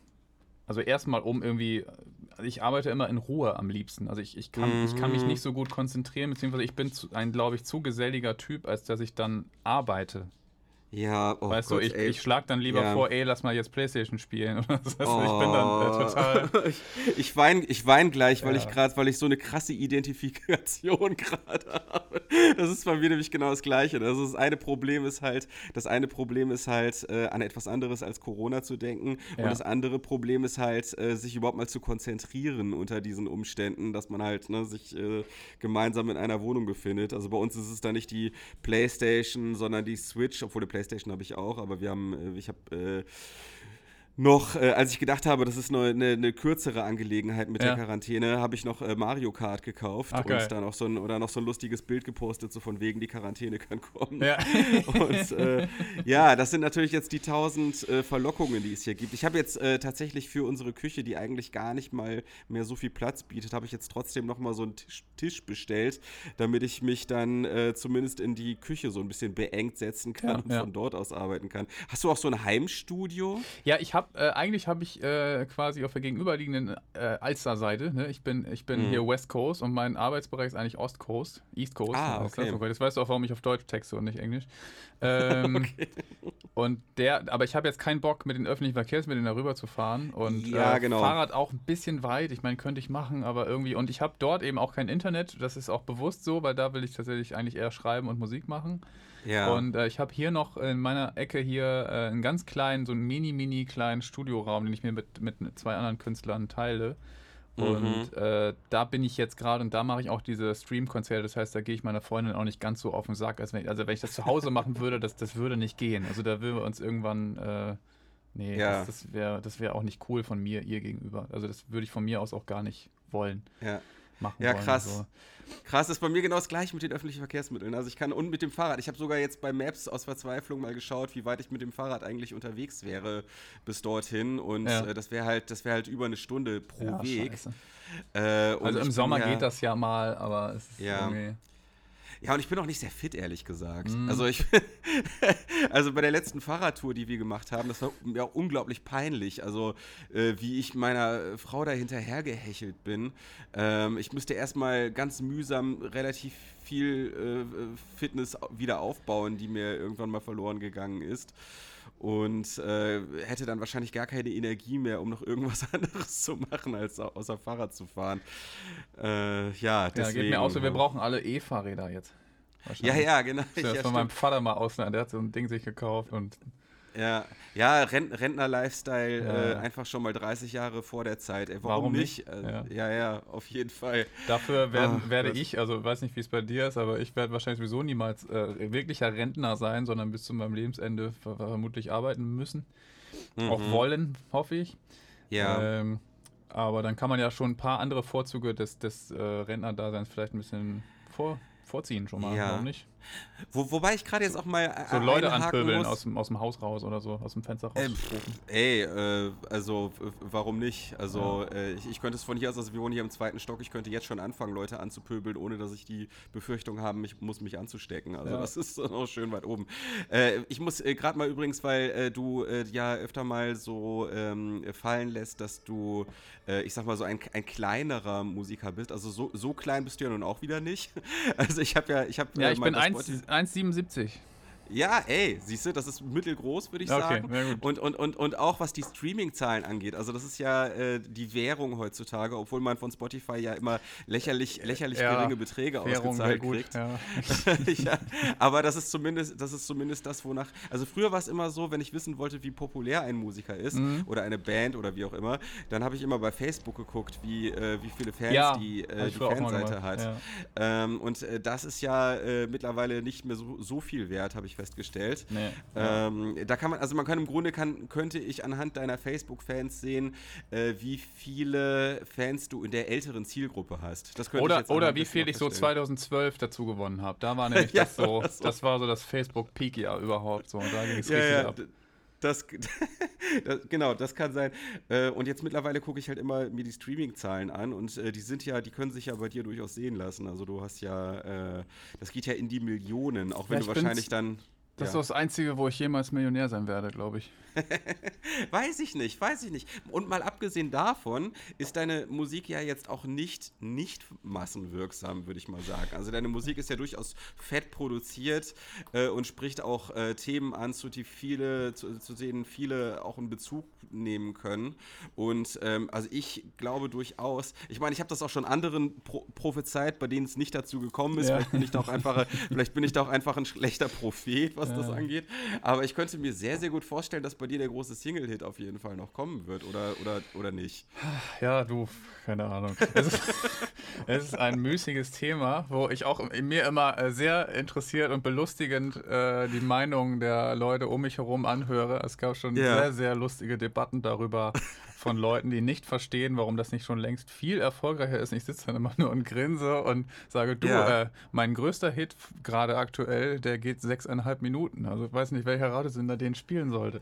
also erstmal um irgendwie, also ich arbeite immer in Ruhe am liebsten. Also ich, ich, kann, mhm. ich kann mich mhm. nicht so gut konzentrieren, beziehungsweise ich bin zu, ein, glaube ich, zu geselliger Typ, als dass ich dann arbeite. Ja, oh Weißt Gott, du, ich, ich schlage dann lieber ja. vor, ey, lass mal jetzt Playstation spielen. das heißt, oh. Ich bin dann äh, total. ich, ich weine ich wein gleich, weil ja. ich gerade, weil ich so eine krasse Identifikation gerade habe. Das ist bei mir nämlich genau das Gleiche. Also das eine Problem ist halt, das eine Problem ist halt, äh, an etwas anderes als Corona zu denken. Ja. Und das andere Problem ist halt, äh, sich überhaupt mal zu konzentrieren unter diesen Umständen, dass man halt ne, sich äh, gemeinsam in einer Wohnung befindet. Also bei uns ist es dann nicht die Playstation, sondern die Switch, obwohl die Playstation Playstation habe ich auch, aber wir haben, äh, ich habe äh, noch, äh, als ich gedacht habe, das ist eine, eine, eine kürzere Angelegenheit mit ja. der Quarantäne, habe ich noch äh, Mario Kart gekauft Ach, und dann auch so ein, oder noch so ein lustiges Bild gepostet, so von wegen, die Quarantäne kann kommen. Ja, und, äh, ja das sind natürlich jetzt die tausend äh, Verlockungen, die es hier gibt. Ich habe jetzt äh, tatsächlich für unsere Küche, die eigentlich gar nicht mal mehr so viel Platz bietet, habe ich jetzt trotzdem noch mal so einen Tisch, Tisch bestellt, damit ich mich dann äh, zumindest in die Küche so ein bisschen beengt setzen kann ja, und von dort aus arbeiten kann. Hast du auch so ein Heimstudio? Ja, ich habe äh, eigentlich habe ich äh, quasi auf der gegenüberliegenden äh, Alster-Seite, ne? ich bin, ich bin mhm. hier West Coast und mein Arbeitsbereich ist eigentlich Ost Coast, East Coast. Ah, okay. Das weißt du auch, warum ich auf Deutsch texte und nicht Englisch. Ähm, okay. Und der, aber ich habe jetzt keinen Bock, mit den öffentlichen Verkehrsmitteln darüber zu fahren. Und ja, äh, genau. Fahrrad auch ein bisschen weit. Ich meine, könnte ich machen, aber irgendwie. Und ich habe dort eben auch kein Internet. Das ist auch bewusst so, weil da will ich tatsächlich eigentlich eher schreiben und Musik machen. Ja. Und äh, ich habe hier noch in meiner Ecke hier äh, einen ganz kleinen, so einen mini, mini kleinen Studioraum, den ich mir mit, mit zwei anderen Künstlern teile. Und mhm. äh, da bin ich jetzt gerade und da mache ich auch diese Stream-Konzerte. Das heißt, da gehe ich meiner Freundin auch nicht ganz so auf den Sack. Als wenn ich, also wenn ich das zu Hause machen würde, das, das würde nicht gehen. Also da würden wir uns irgendwann, äh, nee, ja. das, das wäre das wär auch nicht cool von mir ihr gegenüber. Also das würde ich von mir aus auch gar nicht wollen. Ja machen ja, wollen. Krass. So. Krass, ist bei mir genau das gleiche mit den öffentlichen Verkehrsmitteln. Also ich kann und mit dem Fahrrad. Ich habe sogar jetzt bei Maps aus Verzweiflung mal geschaut, wie weit ich mit dem Fahrrad eigentlich unterwegs wäre bis dorthin. Und ja. äh, das wäre halt, das wäre halt über eine Stunde pro ja, Weg. Äh, also im Sommer ja, geht das ja mal, aber es ist ja. irgendwie. Ja, und ich bin auch nicht sehr fit, ehrlich gesagt. Mm. Also ich also bei der letzten Fahrradtour, die wir gemacht haben, das war ja unglaublich peinlich. Also äh, wie ich meiner Frau da hinterher gehechelt bin. Ähm, ich musste erstmal ganz mühsam relativ viel äh, Fitness wieder aufbauen, die mir irgendwann mal verloren gegangen ist und äh, hätte dann wahrscheinlich gar keine Energie mehr, um noch irgendwas anderes zu machen, als außer Fahrrad zu fahren. Äh, ja, deswegen. Ja, geht mir auch so, wir brauchen alle E-Fahrräder jetzt. Ja, ja, genau. Ich ja, von meinem Vater mal ausleihen, der hat so ein Ding sich gekauft und ja, ja Rentner-Lifestyle ja. äh, einfach schon mal 30 Jahre vor der Zeit. Ey, warum, warum, nicht? nicht? Ja. ja. ja, auf jeden Fall. Dafür werden, oh, werde ich, also weiß nicht, wie es bei dir ist, aber ich werde wahrscheinlich sowieso niemals äh, wirklicher Rentner sein, sondern bis zu meinem Lebensende vermutlich arbeiten müssen. Mhm. Auch wollen, hoffe ich. Ja. Ähm, Aber dann kann man ja schon ein paar andere Vorzüge des, des äh, Rentnerdaseins vielleicht ein bisschen vor, vorziehen schon mal. Ja. Warum nicht? Wo, wobei ich gerade jetzt auch mal. äh, So Leute anpöbeln aus dem, aus dem Haus raus oder so, aus dem Fenster raus. Ähm, ey, äh, also warum nicht? Also äh, ich, ich könnte es von hier aus, also wir wohnen hier im zweiten Stock, ich könnte jetzt schon anfangen, Leute anzupöbeln, ohne dass ich die Befürchtung habe, ich muss mich anzustecken. Also Ja. das ist noch schön weit oben. Äh, ich muss äh, gerade mal übrigens, weil äh, du ja öfter mal so ähm, fallen lässt, dass du, ich sag mal so ein, ein kleinerer Musiker bist. Also so, so klein bist du ja nun auch wieder nicht. Also ich habe ja, ich habe ja, ich bin 1 1,77. Ja, ey, siehst du, das ist mittelgroß, würde ich Okay, sagen. na gut. Und, und, und, und auch was die Streaming-Zahlen angeht. Also, das ist ja äh, die Währung heutzutage, obwohl man von Spotify ja immer lächerlich, lächerlich Ja, geringe Beträge Währung ausgezahlt gut. kriegt. Ja. ja, aber das ist zumindest, das ist zumindest das, wonach. Also früher war es immer so, wenn ich wissen wollte, wie populär ein Musiker ist Mhm. oder eine Band oder wie auch immer, dann habe ich immer bei Facebook geguckt, wie, äh, wie viele Fans Ja, die, äh, die Fanseite hat. Ähm, und äh, das ist ja äh, mittlerweile nicht mehr so, so viel wert, habe ich festgestellt. Nee. Ähm, da kann man, also man kann im Grunde kann, könnte ich anhand deiner Facebook-Fans sehen, äh, wie viele Fans du in der älteren Zielgruppe hast. Oder, oder wie viel ich so feststellen. 2012 dazu gewonnen habe. Da war nämlich Ja, das so, so. das war so das Facebook-Peak-Jahr überhaupt. So, und da ging es Ja, richtig ja, ab. Das, das, genau, das kann sein. Äh, und jetzt mittlerweile gucke ich halt immer mir die Streaming-Zahlen an und äh, die sind ja, die können sich ja bei dir durchaus sehen lassen. Also du hast ja, äh, das geht ja in die Millionen, auch wenn Ja, du wahrscheinlich dann. Das ist ja. so das Einzige, wo ich jemals Millionär sein werde, glaube ich. Weiß ich nicht, weiß ich nicht. Und mal abgesehen davon ist deine Musik ja jetzt auch nicht, nicht massenwirksam, würde ich mal sagen. Also deine Musik ist ja durchaus fett produziert äh, und spricht auch äh, Themen an, zu, die viele, zu, zu denen viele auch einen Bezug nehmen können. Und ähm, also ich glaube durchaus, ich meine, ich habe das auch schon anderen pro prophezeit, bei denen es nicht dazu gekommen ist. Ja. Vielleicht bin ich da auch einfach, vielleicht bin ich da auch einfach ein schlechter Prophet, was das Ja. angeht. Aber ich könnte mir sehr, sehr gut vorstellen, dass bei dir der große Single-Hit auf jeden Fall noch kommen wird oder, oder, oder nicht. Ja, du, keine Ahnung. Es ist, es ist ein müßiges Thema, wo ich auch mir immer äh, sehr interessiert und belustigend äh, die Meinungen der Leute um mich herum anhöre. Es gab schon Ja. sehr, sehr lustige Debatten darüber von Leuten, die nicht verstehen, warum das nicht schon längst viel erfolgreicher ist. Ich sitze dann immer nur und grinse und sage, du, Ja. äh, mein größter Hit gerade aktuell, der geht sechseinhalb Minuten. Also ich weiß nicht, welcher Radiosender den spielen sollte.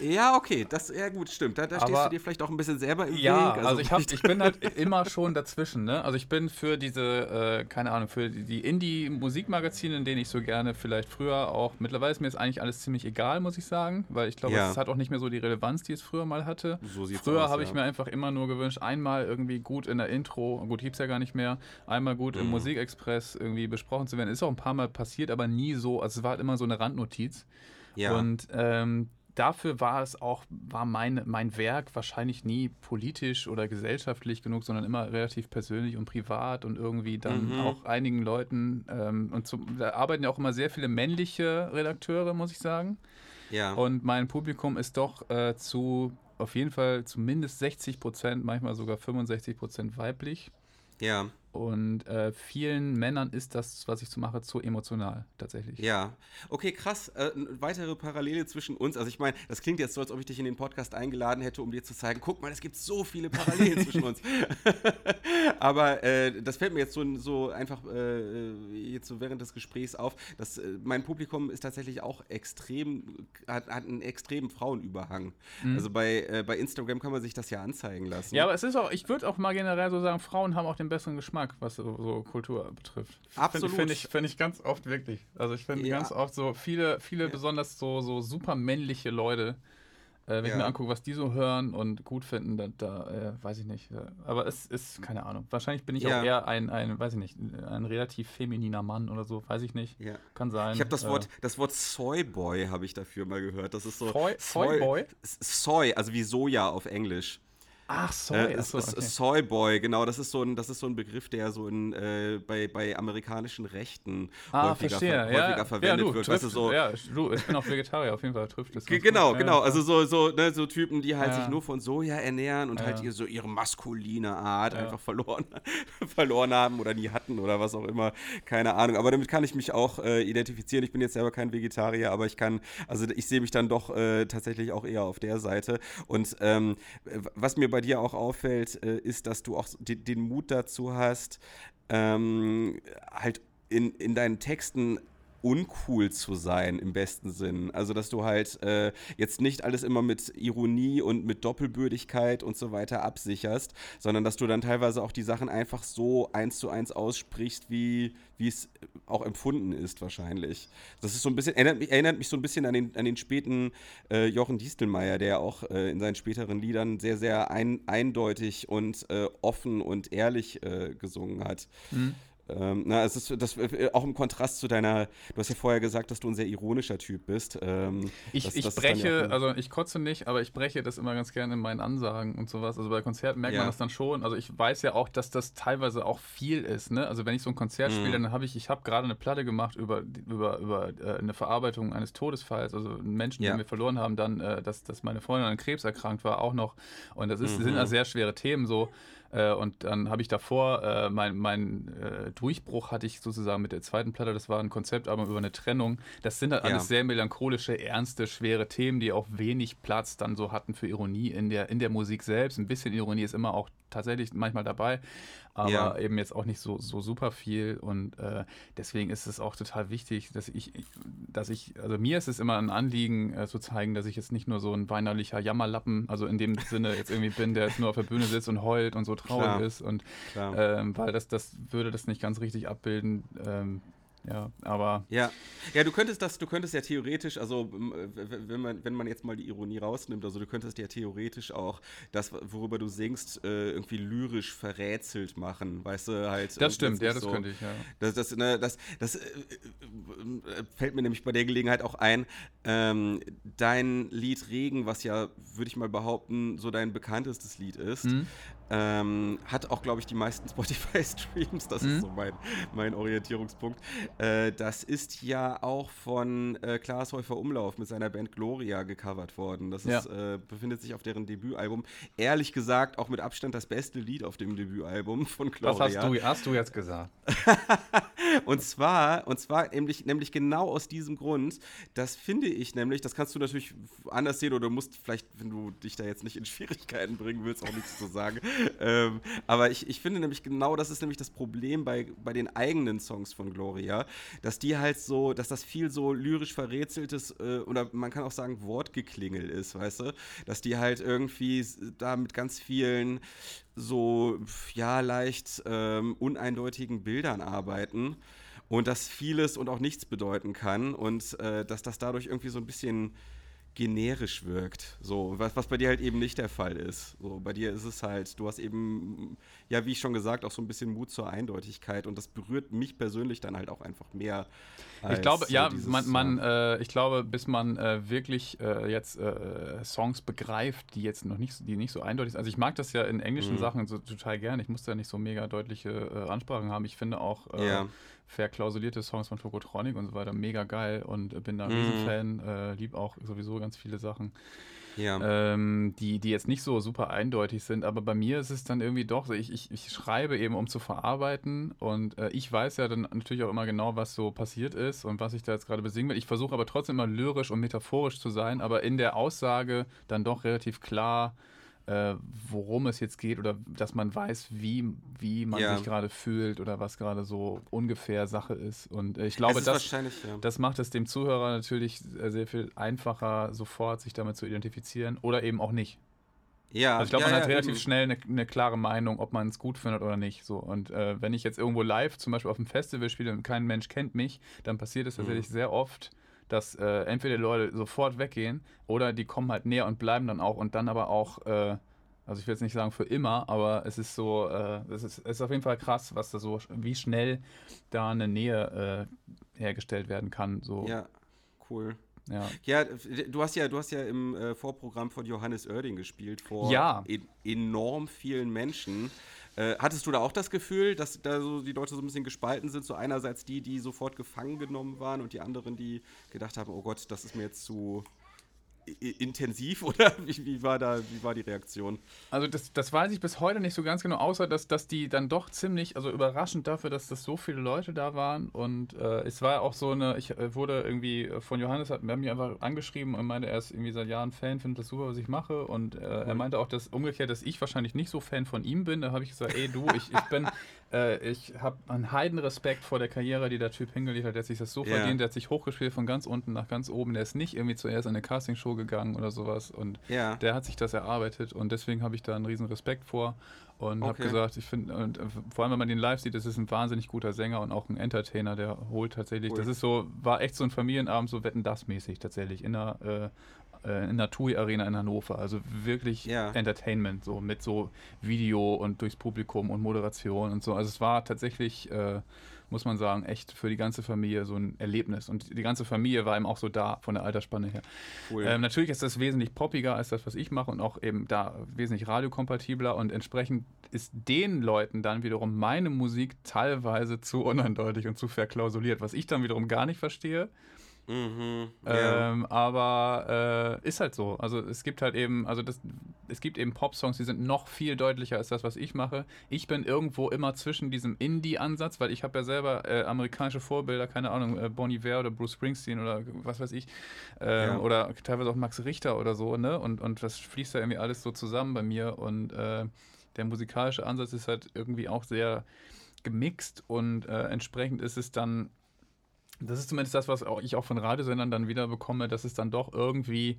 Ja, okay, das ja gut, stimmt. Da, da stehst Aber- du dir vielleicht auch ein bisschen selber im Ja, Weg. also, ich, hab, ich bin halt immer schon dazwischen. Ne? Also ich bin für diese, äh, keine Ahnung, für die die Indie-Musikmagazine, in denen ich so gerne vielleicht früher auch, mittlerweile ist mir jetzt eigentlich alles ziemlich egal, muss ich sagen, weil ich glaube, Ja. es hat auch nicht mehr so die Relevanz, die es früher mal hatte. So sieht's früher habe ich ja. mir einfach immer nur gewünscht, einmal irgendwie gut in der Intro, gut, gibt's ja gar nicht mehr, einmal gut Mhm. im Musikexpress irgendwie besprochen zu werden. Ist auch ein paar Mal passiert, aber nie so, also es war halt immer so eine Randnotiz. ja. Und ähm, dafür war es auch, war mein, mein Werk wahrscheinlich nie politisch oder gesellschaftlich genug, sondern immer relativ persönlich und privat und irgendwie dann Mhm. auch einigen Leuten, ähm, und zum, da arbeiten ja auch immer sehr viele männliche Redakteure, muss ich sagen. ja. Und mein Publikum ist doch äh, zu auf jeden Fall zumindest 60 Prozent, manchmal sogar 65 Prozent weiblich. ja. Und äh, vielen Männern ist das, was ich so mache, zu emotional tatsächlich. Ja, okay, krass. Äh, weitere Parallele zwischen uns. Also ich meine, das klingt jetzt so, als ob ich dich in den Podcast eingeladen hätte, um dir zu zeigen, guck mal, es gibt so viele Parallelen zwischen uns. Aber äh, das fällt mir jetzt so, so einfach äh, jetzt so während des Gesprächs auf, dass äh, mein Publikum ist tatsächlich auch extrem, hat, hat einen extremen Frauenüberhang. Also bei, äh, bei Instagram kann man sich das ja anzeigen lassen. Mhm. Ja, aber es ist auch, ich würde auch mal generell so sagen, Frauen haben auch den besseren Geschmack, was so, so Kultur betrifft. Absolut. Finde ich, find ich ganz oft wirklich. Also ich finde Ja. ganz oft so viele, viele Ja. besonders so, so super männliche Leute, äh, wenn ich Ja. mir angucke, was die so hören und gut finden, da, da äh, weiß ich nicht. Äh, Aber es ist, keine Ahnung. Wahrscheinlich bin ich Ja. auch eher ein, ein, weiß ich nicht, ein relativ femininer Mann oder so, weiß ich nicht. Ja. Kann sein. Ich habe das Äh, Wort, das Wort Soyboy habe ich dafür mal gehört. Das ist so Soy- Soyboy? Soy, also wie Soja auf Englisch. Ach, Äh, sorry. es achso, ist okay. Soyboy, genau, das ist so ein, das ist so ein Begriff, der so in, äh, bei, bei amerikanischen Rechten Ah, häufiger, ver ja, häufiger verwendet ja, du, wird. trifft, Weißt du, so, ja, du, ich bin auch Vegetarier, auf jeden Fall trifft es. Genau, gut. genau. Ja, Also so, so, ne, so Typen, die halt Ja. sich nur von Soja ernähren und Ja. halt ihr, so ihre maskuline Art Ja. einfach verloren, verloren haben oder nie hatten oder was auch immer. Keine Ahnung. Aber damit kann ich mich auch äh, identifizieren. Ich bin jetzt selber kein Vegetarier, aber ich kann, also ich sehe mich dann doch äh, tatsächlich auch eher auf der Seite. Und ähm, was mir bei dir auch auffällt, äh, ist, dass du auch den, den Mut dazu hast, ähm, halt in, in deinen Texten uncool zu sein im besten Sinn. Also, dass du halt äh, jetzt nicht alles immer mit Ironie und mit Doppelbürdigkeit und so weiter absicherst, sondern dass du dann teilweise auch die Sachen einfach so eins zu eins aussprichst, wie es auch empfunden ist wahrscheinlich. Das ist so ein bisschen, erinnert, erinnert mich so ein bisschen an den, an den späten äh, Jochen Distelmeier, der auch äh, in seinen späteren Liedern sehr, sehr ein, eindeutig und äh, offen und ehrlich äh, gesungen hat. Mhm. Ähm, na, es ist das äh, auch im Kontrast zu deiner, du hast ja vorher gesagt, dass du ein sehr ironischer Typ bist. Ähm, ich, das, ich das breche, ja also ich kotze nicht, aber ich breche das immer ganz gerne in meinen Ansagen und sowas. Also bei Konzerten merkt ja. man das dann schon. Also ich weiß ja auch, dass das teilweise auch viel ist. Ne? Also wenn ich so ein Konzert mhm. spiele, dann habe ich, ich habe gerade eine Platte gemacht über, über, über äh, eine Verarbeitung eines Todesfalls, also Menschen, ja. den wir verloren haben, dann, äh, dass, dass meine Freundin an Krebs erkrankt war, auch noch. Und das ist, mhm. sind ja sehr schwere Themen so. Äh, und dann habe ich davor, äh, mein, mein äh, Durchbruch hatte ich sozusagen mit der zweiten Platte, das war ein Konzeptalbum über eine Trennung. Das sind halt ja. alles sehr melancholische, ernste, schwere Themen, die auch wenig Platz dann so hatten für Ironie in der, in der Musik selbst. Ein bisschen Ironie ist immer auch tatsächlich manchmal dabei, aber ja. eben jetzt auch nicht so, so super viel. Und äh, deswegen ist es auch total wichtig, dass ich, dass ich, also mir ist es immer ein Anliegen äh, zu zeigen, dass ich jetzt nicht nur so ein weinerlicher Jammerlappen, also in dem Sinne jetzt irgendwie bin, der jetzt nur auf der Bühne sitzt und heult und so traurig Klar. ist. Und ähm, weil das, das würde das nicht ganz richtig abbilden. Ähm, ja, aber. Ja. Ja, du könntest das, du könntest ja theoretisch, also wenn man, wenn man jetzt mal die Ironie rausnimmt, also du könntest ja theoretisch auch das, worüber du singst, äh, irgendwie lyrisch verrätselt machen, weißt du, halt. Das stimmt, ja, das so, könnte ich, ja. Das, das, ne, das, das äh, äh, fällt mir nämlich bei der Gelegenheit auch ein, ähm, dein Lied Regen, was ja, würde ich mal behaupten, so dein bekanntestes Lied ist, mhm. Ähm, hat auch, glaube ich, die meisten Spotify-Streams, das mhm. ist so mein, mein Orientierungspunkt. Äh, das ist ja auch von äh, Klaas Häufer Umlauf mit seiner Band Gloria gecovert worden. Das ja. ist, äh, befindet sich auf deren Debütalbum. Ehrlich gesagt, auch mit Abstand das beste Lied auf dem Debütalbum von Gloria. Was hast du, hast du jetzt gesagt? und zwar, und zwar nämlich, nämlich genau aus diesem Grund, das finde ich nämlich, das kannst du natürlich anders sehen oder musst vielleicht, wenn du dich da jetzt nicht in Schwierigkeiten bringen willst, auch nichts zu sagen. Ähm, aber ich, ich finde nämlich genau, das ist nämlich das Problem bei, bei den eigenen Songs von Gloria, dass die halt so, dass das viel so lyrisch verrätseltes äh, oder man kann auch sagen Wortgeklingel ist, weißt du? Dass die halt irgendwie da mit ganz vielen so, ja, leicht ähm, uneindeutigen Bildern arbeiten und dass vieles und auch nichts bedeuten kann und äh, dass das dadurch irgendwie so ein bisschen generisch wirkt. So, was, was bei dir halt eben nicht der Fall ist. So, bei dir ist es halt, du hast eben, ja, wie ich schon gesagt, auch so ein bisschen Mut zur Eindeutigkeit und das berührt mich persönlich dann halt auch einfach mehr. ich glaube, ja, dieses, man, man äh, ich glaube, bis man äh, wirklich äh, jetzt äh, Songs begreift, die jetzt noch nicht, die nicht so eindeutig sind. Also ich mag das ja in englischen mhm. Sachen so total gerne. Ich muss da nicht so mega deutliche äh, Ansprachen haben. Ich finde auch äh, ja verklausulierte Songs von Tokotronic und so weiter mega geil und bin da ein mhm. Riesenfan, äh, lieb auch sowieso ganz viele Sachen. Ja. Ähm, die, die jetzt nicht so super eindeutig sind, aber bei mir ist es dann irgendwie doch so, ich, ich, ich schreibe eben, um zu verarbeiten und äh, ich weiß ja dann natürlich auch immer genau, was so passiert ist und was ich da jetzt gerade besingen will. Ich versuche aber trotzdem immer lyrisch und metaphorisch zu sein, aber in der Aussage dann doch relativ klar äh, worum es jetzt geht oder dass man weiß, wie, wie man ja. sich gerade fühlt oder was gerade so ungefähr Sache ist. Und äh, ich glaube, das, ja. das macht es dem Zuhörer natürlich sehr viel einfacher, sofort sich damit zu identifizieren oder eben auch nicht. Ja, also ich glaube, ja, man hat relativ eben. schnell eine, eine, klare Meinung, ob man es gut findet oder nicht. So. Und äh, wenn ich jetzt irgendwo live, zum Beispiel auf einem Festival spiele und kein Mensch kennt mich, dann passiert es tatsächlich mhm. sehr oft, dass äh, entweder die Leute sofort weggehen oder die kommen halt näher und bleiben dann auch und dann aber auch, äh, also ich will jetzt nicht sagen für immer, aber es ist so, äh, es, ist, es ist auf jeden Fall krass, was da so, wie schnell da eine Nähe äh, hergestellt werden kann. So. Ja, cool. Ja. ja, du hast ja, du hast ja im äh, Vorprogramm von Johannes Oerding gespielt vor ja. e enorm vielen Menschen. Äh, hattest du da auch das Gefühl, dass da so die Leute so ein bisschen gespalten sind? So einerseits die, die sofort gefangen genommen waren und die anderen, die gedacht haben, oh Gott, das ist mir jetzt zu intensiv oder wie, wie, war da, wie war die Reaktion? Also das, das weiß ich bis heute nicht so ganz genau, außer dass, dass die dann doch ziemlich, also überraschend dafür, dass das so viele Leute da waren. Und äh, es war auch so eine, ich äh, wurde irgendwie von Johannes, hat mir einfach angeschrieben und meinte, er ist irgendwie seit Jahren Fan, findet das super, was ich mache. Und äh, er meinte auch, dass umgekehrt, dass ich wahrscheinlich nicht so Fan von ihm bin, da habe ich gesagt, ey du, ich, ich bin, äh, ich habe einen Heidenrespekt vor der Karriere, die der Typ hingelegt hat, der hat sich das so ja. verdient, der hat sich hochgespielt von ganz unten nach ganz oben, der ist nicht irgendwie zuerst in eine Castingshow gegangen oder sowas. Und ja. der hat sich das erarbeitet und deswegen habe ich da einen riesen Respekt vor und okay. habe gesagt, ich finde, und äh, vor allem wenn man den live sieht, das ist ein wahnsinnig guter Sänger und auch ein Entertainer, der holt tatsächlich, cool. das ist so, war echt so ein Familienabend, so Wetten das mäßig tatsächlich, in der, äh, äh in der TUI Arena in Hannover. Also wirklich ja. Entertainment, so mit so Video und durchs Publikum und Moderation und so. Also es war tatsächlich äh, muss man sagen, echt für die ganze Familie so ein Erlebnis. Und die ganze Familie war eben auch so da von der Altersspanne her. Cool. Ähm, natürlich ist das wesentlich poppiger als das, was ich mache und auch eben da wesentlich radiokompatibler und entsprechend ist den Leuten dann wiederum meine Musik teilweise zu uneindeutig und zu verklausuliert, was ich dann wiederum gar nicht verstehe. Mhm, ähm, ja. Aber äh, ist halt so. Also es gibt halt eben, also das, es gibt eben Pop-Songs, die sind noch viel deutlicher als das, was ich mache. Ich bin irgendwo immer zwischen diesem Indie-Ansatz, weil ich habe ja selber äh, amerikanische Vorbilder, keine Ahnung, äh, Bon Iver oder Bruce Springsteen oder was weiß ich, ähm, ja. oder teilweise auch Max Richter oder so, ne? Und, und das fließt ja irgendwie alles so zusammen bei mir und äh, der musikalische Ansatz ist halt irgendwie auch sehr gemixt und äh, entsprechend ist es dann das ist zumindest das, was auch ich auch von Radiosendern dann wieder bekomme, dass es dann doch irgendwie,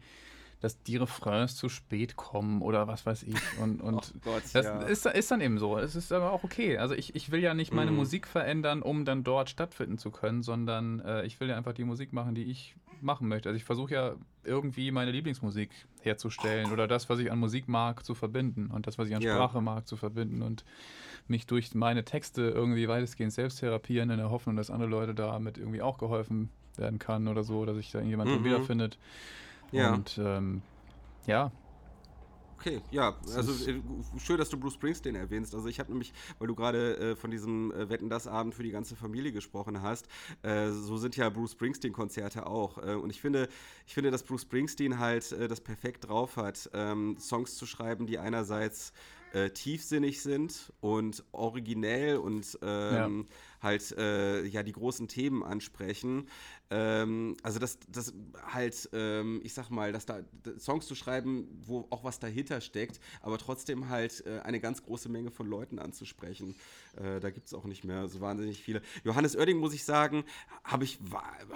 dass die Refrains zu spät kommen oder was weiß ich. Und, und oh Gott, das ja. ist, ist, dann eben so. Es ist aber auch okay. Also ich, ich will ja nicht meine mm. Musik verändern, um dann dort stattfinden zu können, sondern äh, ich will ja einfach die Musik machen, die ich machen möchte. Also ich versuche ja irgendwie meine Lieblingsmusik herzustellen oder das, was ich an Musik mag, zu verbinden und das, was ich an ja. Sprache mag, zu verbinden. Und mich durch meine Texte irgendwie weitestgehend selbst therapieren, in der Hoffnung, dass andere Leute damit irgendwie auch geholfen werden kann oder so, dass sich da irgendjemand mhm. wiederfindet. Ja. Und ähm, ja, Okay, ja, also äh, schön, dass du Bruce Springsteen erwähnst. Also ich habe nämlich, weil du gerade äh, von diesem äh, Wetten das Abend für die ganze Familie gesprochen hast, äh, so sind ja Bruce Springsteen Konzerte auch. Äh, und ich finde, ich finde, dass Bruce Springsteen halt äh, das perfekt drauf hat, ähm, Songs zu schreiben, die einerseits äh, tiefsinnig sind und originell und ähm, ja halt äh, ja die großen Themen ansprechen. Ähm, also das, das halt, ähm, ich sag mal, dass da Songs zu schreiben, wo auch was dahinter steckt, aber trotzdem halt äh, eine ganz große Menge von Leuten anzusprechen. Äh, da gibt es auch nicht mehr so wahnsinnig viele. Johannes Oerding, muss ich sagen, habe ich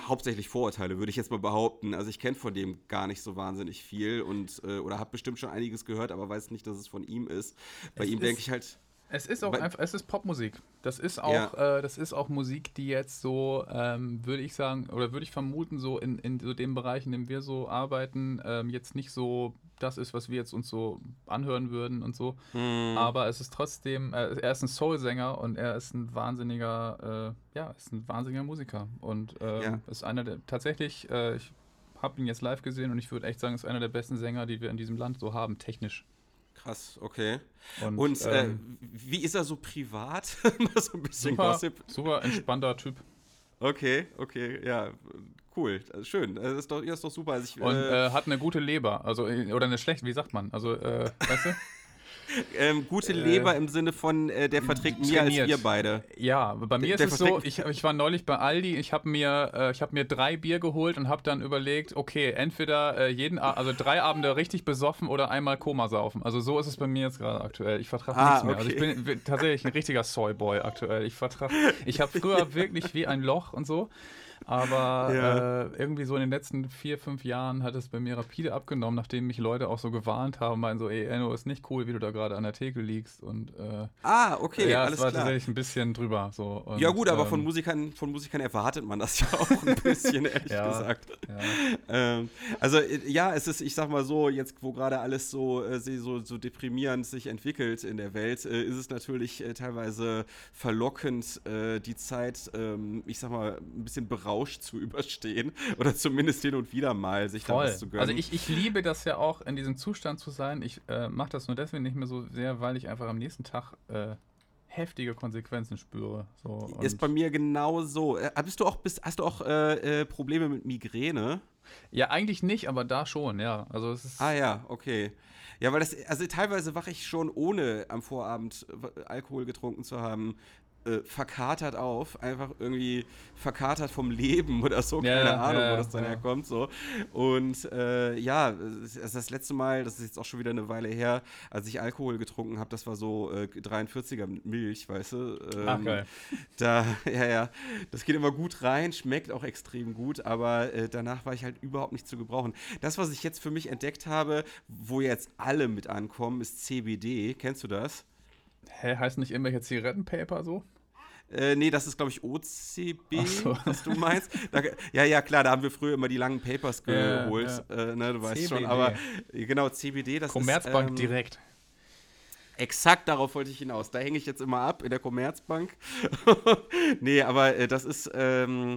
hauptsächlich Vorurteile, würde ich jetzt mal behaupten. Also ich kenne von dem gar nicht so wahnsinnig viel und äh, oder habe bestimmt schon einiges gehört, aber weiß nicht, dass es von ihm ist. Bei es ihm denke ich halt. Es ist auch einfach, es ist Popmusik. Das ist auch, ja. äh, das ist auch Musik, die jetzt so, ähm, würde ich sagen, oder würde ich vermuten, so in, in so dem Bereich, in dem wir so arbeiten, ähm, jetzt nicht so das ist, was wir jetzt uns so anhören würden und so. Mhm. Aber es ist trotzdem, äh, er ist ein Soul-Sänger und er ist ein wahnsinniger, äh, ja, ist ein wahnsinniger Musiker. Und ähm, ja. ist einer der, tatsächlich, äh, ich habe ihn jetzt live gesehen und ich würde echt sagen, ist einer der besten Sänger, die wir in diesem Land so haben, technisch. Krass, okay. Und, Und äh, ähm, wie ist er so privat? so ein bisschen super, Gossip. Super entspannter Typ. Okay, okay, ja, cool, schön. Das ist doch, das ist doch super. Also ich, Und äh, äh, hat eine gute Leber, also oder eine schlechte, wie sagt man? Also, äh, weißt du? ähm, gute äh, Leber im Sinne von, äh, der verträgt mehr als wir beide. Ja, bei mir der, ist es so, ich, ich war neulich bei Aldi, ich habe mir, äh, hab mir drei Bier geholt und habe dann überlegt, okay, entweder äh, jeden, also drei Abende richtig besoffen oder einmal Koma saufen. Also so ist es bei mir jetzt gerade aktuell. Ich vertrage ah, nichts mehr. Okay. Also ich bin tatsächlich ein richtiger Soyboy aktuell. Ich vertrage, ich habe früher wirklich wie ein Loch und so. Aber ja. äh, irgendwie so in den letzten vier, fünf Jahren hat es bei mir rapide abgenommen, nachdem mich Leute auch so gewarnt haben, meinen so, ey, Enno, ist nicht cool, wie du da gerade an der Theke liegst. Und, äh, ah, okay, ja, alles war klar. tatsächlich ein bisschen drüber. So. Und, ja gut, aber ähm, von, Musikern, von Musikern erwartet man das ja auch ein bisschen, ehrlich ja, gesagt. Ähm, also äh, ja, es ist, ich sag mal so, jetzt wo gerade alles so, äh, so, so deprimierend sich entwickelt in der Welt, äh, ist es natürlich teilweise verlockend, die Zeit, ähm, ich sag mal, ein bisschen berauschend Rausch zu überstehen oder zumindest hin und wieder mal sich Voll. da was zu gönnen. Also ich, ich liebe das ja auch, in diesem Zustand zu sein. Ich äh, mache das nur deswegen nicht mehr so sehr, weil ich einfach am nächsten Tag äh, heftige Konsequenzen spüre. So, ist bei mir genau so. Äh, bist du auch, bist, hast du auch äh, äh, Probleme mit Migräne? Ja, eigentlich nicht, aber da schon, ja. Also es ist ah ja, okay. Ja, weil das, also teilweise wache ich schon ohne am Vorabend Alkohol getrunken zu haben, äh, verkatert auf, einfach irgendwie verkatert vom Leben oder so, ja, keine Ahnung, ja, wo das dann ja. herkommt. So. Und äh, ja, das, das letzte Mal, das ist jetzt auch schon wieder eine Weile her, als ich Alkohol getrunken habe, das war so äh, 43er mit Milch, weißt du. Ähm, Ach, geil. Da, ja, ja, das geht immer gut rein, schmeckt auch extrem gut, aber äh, danach war ich halt überhaupt nicht zu gebrauchen. Das, was ich jetzt für mich entdeckt habe, wo jetzt alle mit ankommen, ist CBD. Kennst du das? Hä, heißt nicht irgendwelche Zigarettenpaper so? Äh, nee, das ist, glaube ich, OCB, so. was du meinst. Da, ja, ja, klar, da haben wir früher immer die langen Papers geholt. Ja, ja. Äh, ne, du weißt CBD. schon. Aber genau, CBD, das Commerzbank ist. Ähm, direkt. Exakt darauf wollte ich hinaus. Da hänge ich jetzt immer ab in der Commerzbank. nee, aber äh, das ist. Ähm,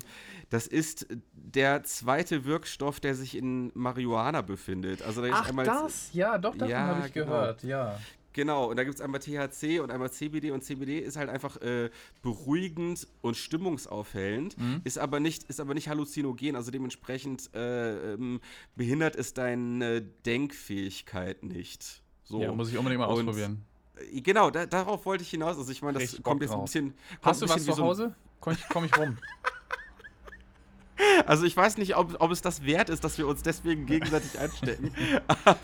das ist der zweite Wirkstoff, der sich in Marihuana befindet. Also da Ach, einmal das? Ja, doch, davon ja, habe ich genau. gehört, ja. Genau, und da gibt es einmal THC und einmal CBD und CBD ist halt einfach äh, beruhigend und stimmungsaufhellend, mhm. ist, aber nicht, ist aber nicht halluzinogen, also dementsprechend äh, ähm, behindert es deine Denkfähigkeit nicht. So. Ja, muss ich unbedingt mal und, ausprobieren. Äh, genau, da, darauf wollte ich hinaus. Also ich meine, das Richtig kommt jetzt ein bisschen. Hast du was zu Hause? Komm ich, komm ich rum. Also ich weiß nicht, ob, ob es das wert ist, dass wir uns deswegen gegenseitig einstecken. aber,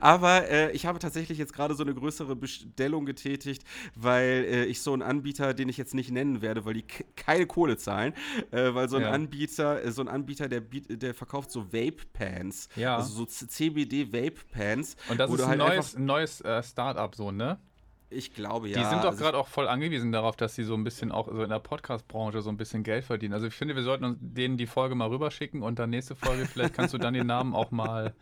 aber äh, ich habe tatsächlich jetzt gerade so eine größere Bestellung getätigt, weil äh, ich so einen Anbieter, den ich jetzt nicht nennen werde, weil die keine Kohle zahlen, äh, weil so ein ja. Anbieter, äh, so ein Anbieter, der, der verkauft so Vape-Pants. Ja. Also so CBD-Vape-Pants. Und das ist ein, halt neues, ein neues äh, Start-up so, ne? Ich glaube ja. Die sind doch also gerade auch voll angewiesen darauf, dass sie so ein bisschen auch so in der Podcast-Branche so ein bisschen Geld verdienen. Also ich finde, wir sollten uns denen die Folge mal rüberschicken und dann nächste Folge, vielleicht kannst du dann den Namen auch mal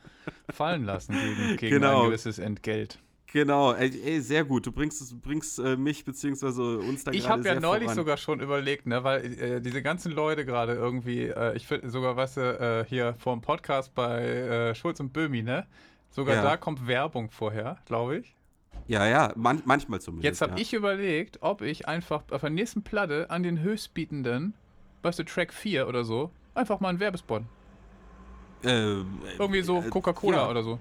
fallen lassen gegen, gegen genau. ein gewisses Entgelt. Genau, ey, ey, sehr gut. Du bringst, bringst äh, mich bzw. uns da Ich habe ja neulich voran. sogar schon überlegt, ne, weil äh, diese ganzen Leute gerade irgendwie, äh, ich finde sogar, weißt du, äh, hier vor dem Podcast bei äh, Schulz und Böhmi, ne? Sogar ja. da kommt Werbung vorher, glaube ich. Ja, ja, man, manchmal zumindest. Jetzt habe ja. ich überlegt, ob ich einfach auf der nächsten Platte an den höchstbietenden, weißt du, Track 4 oder so, einfach mal einen Werbespot. Äh, Irgendwie so äh, Coca-Cola ja. oder so.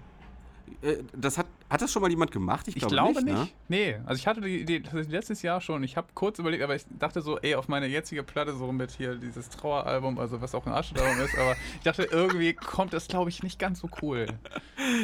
Äh, das hat hat das schon mal jemand gemacht? Ich, ich glaube nicht. nicht. Ne? Nee, also ich hatte die Idee letztes Jahr schon. Ich habe kurz überlegt, aber ich dachte so, ey, auf meine jetzige Platte so mit hier dieses Traueralbum, also was auch ein Arschalbum ist, aber ich dachte, irgendwie kommt das, glaube ich, nicht ganz so cool.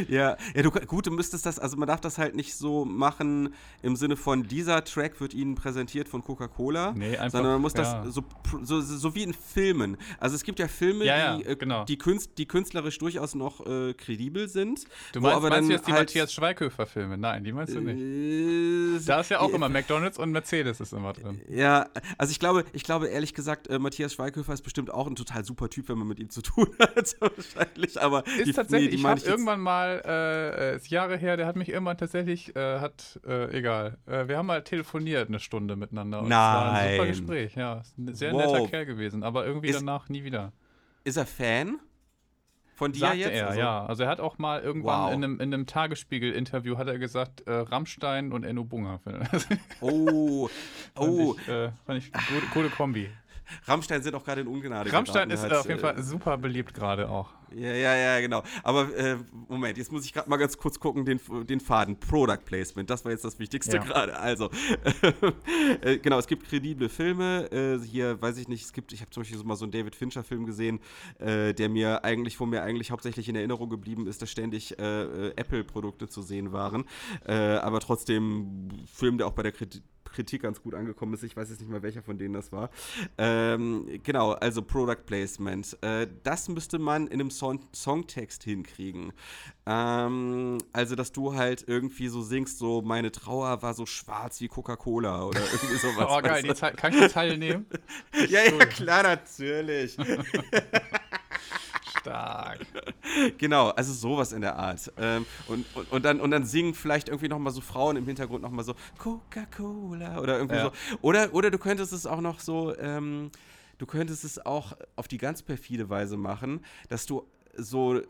Ja, ja du, gut, du müsstest das, also man darf das halt nicht so machen im Sinne von, dieser Track wird Ihnen präsentiert von Coca-Cola, nee, einfach, sondern man muss das ja. so, so, so, wie in Filmen. Also es gibt ja Filme, ja, die, ja, äh, genau. die, Künst, die künstlerisch durchaus noch äh, kredibel sind. Du meinst, aber meinst dann jetzt die halt Matthias Schweiger Schweighöfer-Filme. Nein, die meinst du nicht. Äh, da ist ja auch immer McDonalds und Mercedes ist immer drin. Ja, also ich glaube, ich glaube ehrlich gesagt, äh, Matthias Schweighöfer ist bestimmt auch ein total super Typ, wenn man mit ihm zu tun hat, wahrscheinlich. Aber ist die, tatsächlich, nee, ich habe irgendwann mal, äh, ist Jahre her, der hat mich irgendwann tatsächlich, äh, hat, äh, egal, äh, wir haben mal telefoniert eine Stunde miteinander. Und Nein. Es war ein super Gespräch, ja. Ein sehr wow. netter Kerl gewesen, aber irgendwie ist, danach nie wieder. Ist er Fan? Von dir Sagte jetzt? er, also? ja. Also er hat auch mal irgendwann wow. in einem, in einem Tagesspiegel-Interview hat er gesagt, äh, Rammstein und Enno Bunga. oh, oh. Fand ich, äh, fand ich gute, gute Kombi. Rammstein sind auch gerade in Ungnade. Rammstein ist halt, auf jeden Fall super beliebt gerade auch. Ja, ja, ja, genau. Aber äh, Moment, jetzt muss ich gerade mal ganz kurz gucken, den, den Faden. Product Placement, das war jetzt das Wichtigste ja. gerade. Also, äh, genau, es gibt kredible Filme. Äh, hier, weiß ich nicht, es gibt, ich habe zum Beispiel so mal so einen David Fincher-Film gesehen, äh, der mir eigentlich, wo mir eigentlich hauptsächlich in Erinnerung geblieben ist, dass ständig äh, äh, Apple-Produkte zu sehen waren. aber trotzdem Film, der auch bei der Kritik Kritik ganz gut angekommen ist. Ich weiß jetzt nicht mal, welcher von denen das war. Ähm, genau, also Product Placement. Äh, das müsste man in einem Song Song Songtext hinkriegen. Ähm, also, dass du halt irgendwie so singst, so meine Trauer war so schwarz wie Coca-Cola oder irgendwie sowas. oh, geil, die kann ich die Zeile nehmen? ja, ja, klar, natürlich. Stark. Genau, also sowas in der Art. Ähm, und, und, und, dann, und dann singen vielleicht irgendwie nochmal so Frauen im Hintergrund nochmal so Coca-Cola oder irgendwie ja. so. Oder, oder du könntest es auch noch so, ähm, du könntest es auch auf die ganz perfide Weise machen, dass du so äh,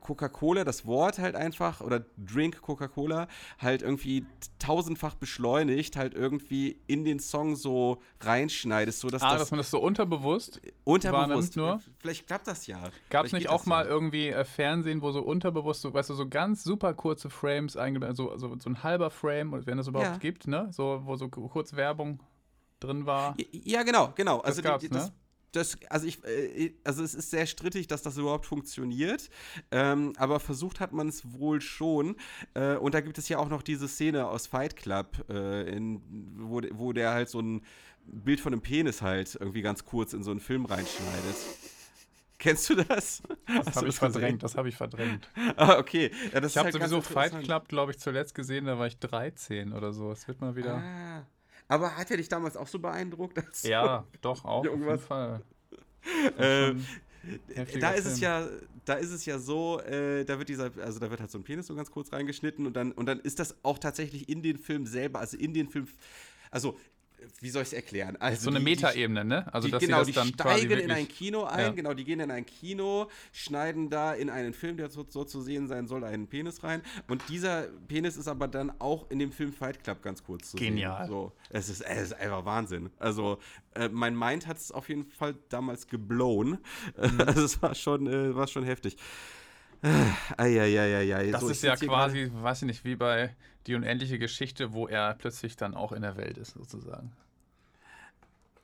Coca-Cola, das Wort halt einfach, oder Drink Coca-Cola, halt irgendwie tausendfach beschleunigt, halt irgendwie in den Song so reinschneidest, sodass ah, das dass man das so unterbewusst unterbewusst nur? Vielleicht klappt das ja. Gab es nicht auch das mal ja. irgendwie äh, Fernsehen, wo so unterbewusst, so, weißt du, so ganz super kurze Frames eingeblendet, so, so, so ein halber Frame, wenn es überhaupt Ja. gibt, ne? So, wo so kurz Werbung drin war. Ja, genau, genau. Also, gab's, die, die, das, ne? Das, also, ich, äh, also es ist sehr strittig, dass das überhaupt funktioniert. Ähm, aber versucht hat man es wohl schon. Äh, und da gibt es ja auch noch diese Szene aus Fight Club, äh, in, wo, wo der halt so ein Bild von einem Penis halt irgendwie ganz kurz in so einen Film reinschneidet. Kennst du das? Das habe ich verdrängt, das habe ich verdrängt. Ah, okay. Ja, das Ich habe halt sowieso Fight. Club, glaube ich, zuletzt gesehen, da war ich 13 oder so. Es wird mal wieder. Ah. Aber hat er dich damals auch so beeindruckt? Als Ja, doch, auch auf jeden Irgendwas- Fall. Heftiger da ist es Film. ja, da ist es ja so, äh, da wird dieser, also da wird halt so ein Penis so ganz kurz reingeschnitten und dann, und dann ist das auch tatsächlich in den Film selber, also in den Film, also wie soll ich es erklären? Also So eine Metaebene, ne? Also, die, dass genau, die dann steigen in ein Kino ein, Ja. genau, die gehen in ein Kino, schneiden da in einen Film, der so, so zu sehen sein soll, einen Penis rein. Und dieser Penis ist aber dann auch in dem Film Fight Club ganz kurz zu Genial. sehen. So, es ist, es ist einfach Wahnsinn. Also, äh, mein Mind hat es auf jeden Fall damals geblown. Mhm. Also, es war schon, äh, war schon heftig. Eieieiei. Das so, ist ja quasi, weiß ich nicht, wie bei Die unendliche Geschichte, wo er plötzlich dann auch in der Welt ist, sozusagen.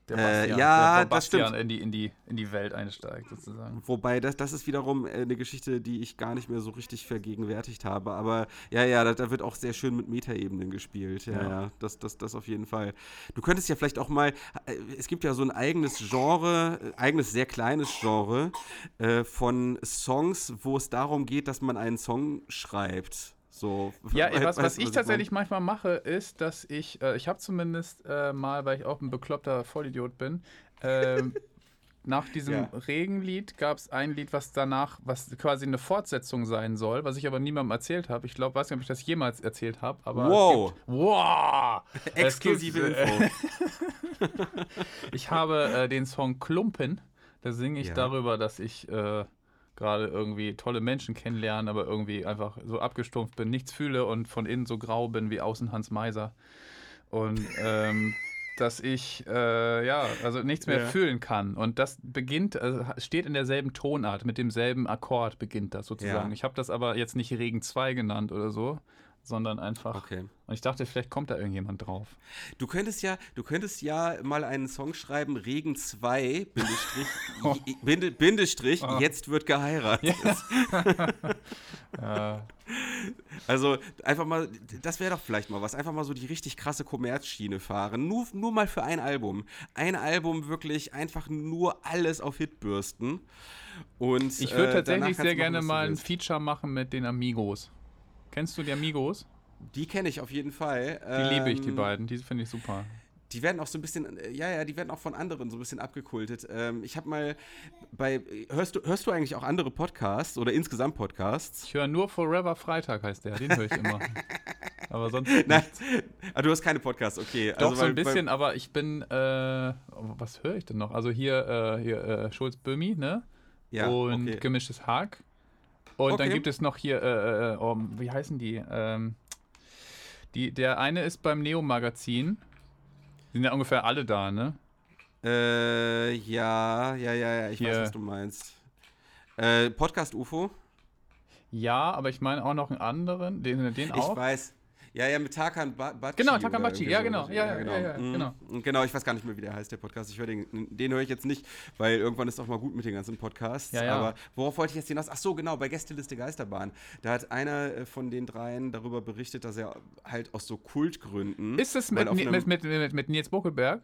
Der Äh, Bastian, ja, der das Bastian stimmt. in die, in, die, in die Welt einsteigt, sozusagen. Wobei, das, das ist wiederum äh, eine Geschichte, die ich gar nicht mehr so richtig vergegenwärtigt habe. Aber ja, ja, da, da wird auch sehr schön mit Metaebenen gespielt. Ja, ja, Ja. das, das, das auf jeden Fall. Du könntest ja vielleicht auch mal, äh, es gibt ja so ein eigenes Genre, äh, eigenes sehr kleines Genre äh, von Songs, wo es darum geht, dass man einen Song schreibt. So, Ja, was, was du, ich meine? tatsächlich manchmal mache, ist, dass ich, äh, ich habe zumindest äh, mal, weil ich auch ein bekloppter Vollidiot bin, ähm, nach diesem Ja. Regenlied gab es ein Lied, was danach, was quasi eine Fortsetzung sein soll, was ich aber niemandem erzählt habe. Ich glaube, weiß nicht, ob ich das jemals erzählt habe, aber. Wow. Gibt, wow! Exklusive gibt, äh, Info. Ich habe äh, den Song Klumpen. Da singe ich Ja. darüber, dass ich äh, gerade irgendwie tolle Menschen kennenlerne, aber irgendwie einfach so abgestumpft bin, nichts fühle und von innen so grau bin wie außen Hans Meiser. Und ähm, dass ich äh, ja, also nichts mehr Ja. fühlen kann. Und das beginnt, also steht in derselben Tonart, mit demselben Akkord beginnt das sozusagen. Ja. Ich habe das aber jetzt nicht Regen 2 genannt oder so, sondern einfach. Okay. Und ich dachte, vielleicht kommt da irgendjemand drauf. Du könntest ja, du könntest ja mal einen Song schreiben, Regen 2, Bindestrich, j- Binde, Bindestrich, Oh. jetzt wird geheiratet. Äh, Also einfach mal, das wäre doch vielleicht mal was, einfach mal so die richtig krasse Kommerzschiene fahren. Nur, nur mal für ein Album. Ein Album wirklich einfach nur alles auf Hit bürsten. Und, Ich äh, würde danach tatsächlich sehr machen, gerne mal ein. Feature machen mit den Amigos. Kennst du die Amigos? Die kenne ich auf jeden Fall. Die liebe ich, die Ähm, beiden. Die finde ich super. Die werden auch so ein bisschen, äh, ja, ja, die werden auch von anderen so ein bisschen abgekultet. Ähm, ich habe mal bei, hörst du, hörst du eigentlich auch andere Podcasts oder insgesamt Podcasts? Ich höre nur Forever Freitag, heißt der. Den höre ich immer. aber sonst. Nein, ah, du hast keine Podcasts, okay. Doch, also, so ein bisschen, aber ich bin. Äh, was höre ich denn noch? Also hier, äh, hier äh, Schulz Böhmi, ne? Ja, Und okay. gemischtes Hack. Und dann Okay. gibt es noch hier, äh, äh, oh, wie heißen die? Ähm, die? Der eine ist beim Neo-Magazin. Sind ja ungefähr alle da, ne? Äh, ja, ja, ja, ja, ich weiß, Hier. was du meinst. Äh, Podcast UFO? Ja, aber ich meine auch noch einen anderen. Den, den Ich auch. weiß. Ja, ja, mit Tarkan ba. Genau, Tarkan Bakci, irgendwie ja, so. genau, ja, ja, ja, ja, Mhm. genau. Genau, ich weiß gar nicht mehr, wie der heißt, der Podcast. Ich höre den, den höre ich jetzt nicht, weil irgendwann ist auch mal gut mit den ganzen Podcasts. Ja, ja. Aber worauf wollte ich jetzt hinaus? Ach so, genau, bei Gästeliste Geisterbahn. Da hat einer äh, von den dreien darüber berichtet, dass er halt aus so Kultgründen. Ist es mit, mit, mit, mit, mit Nils Buckelberg?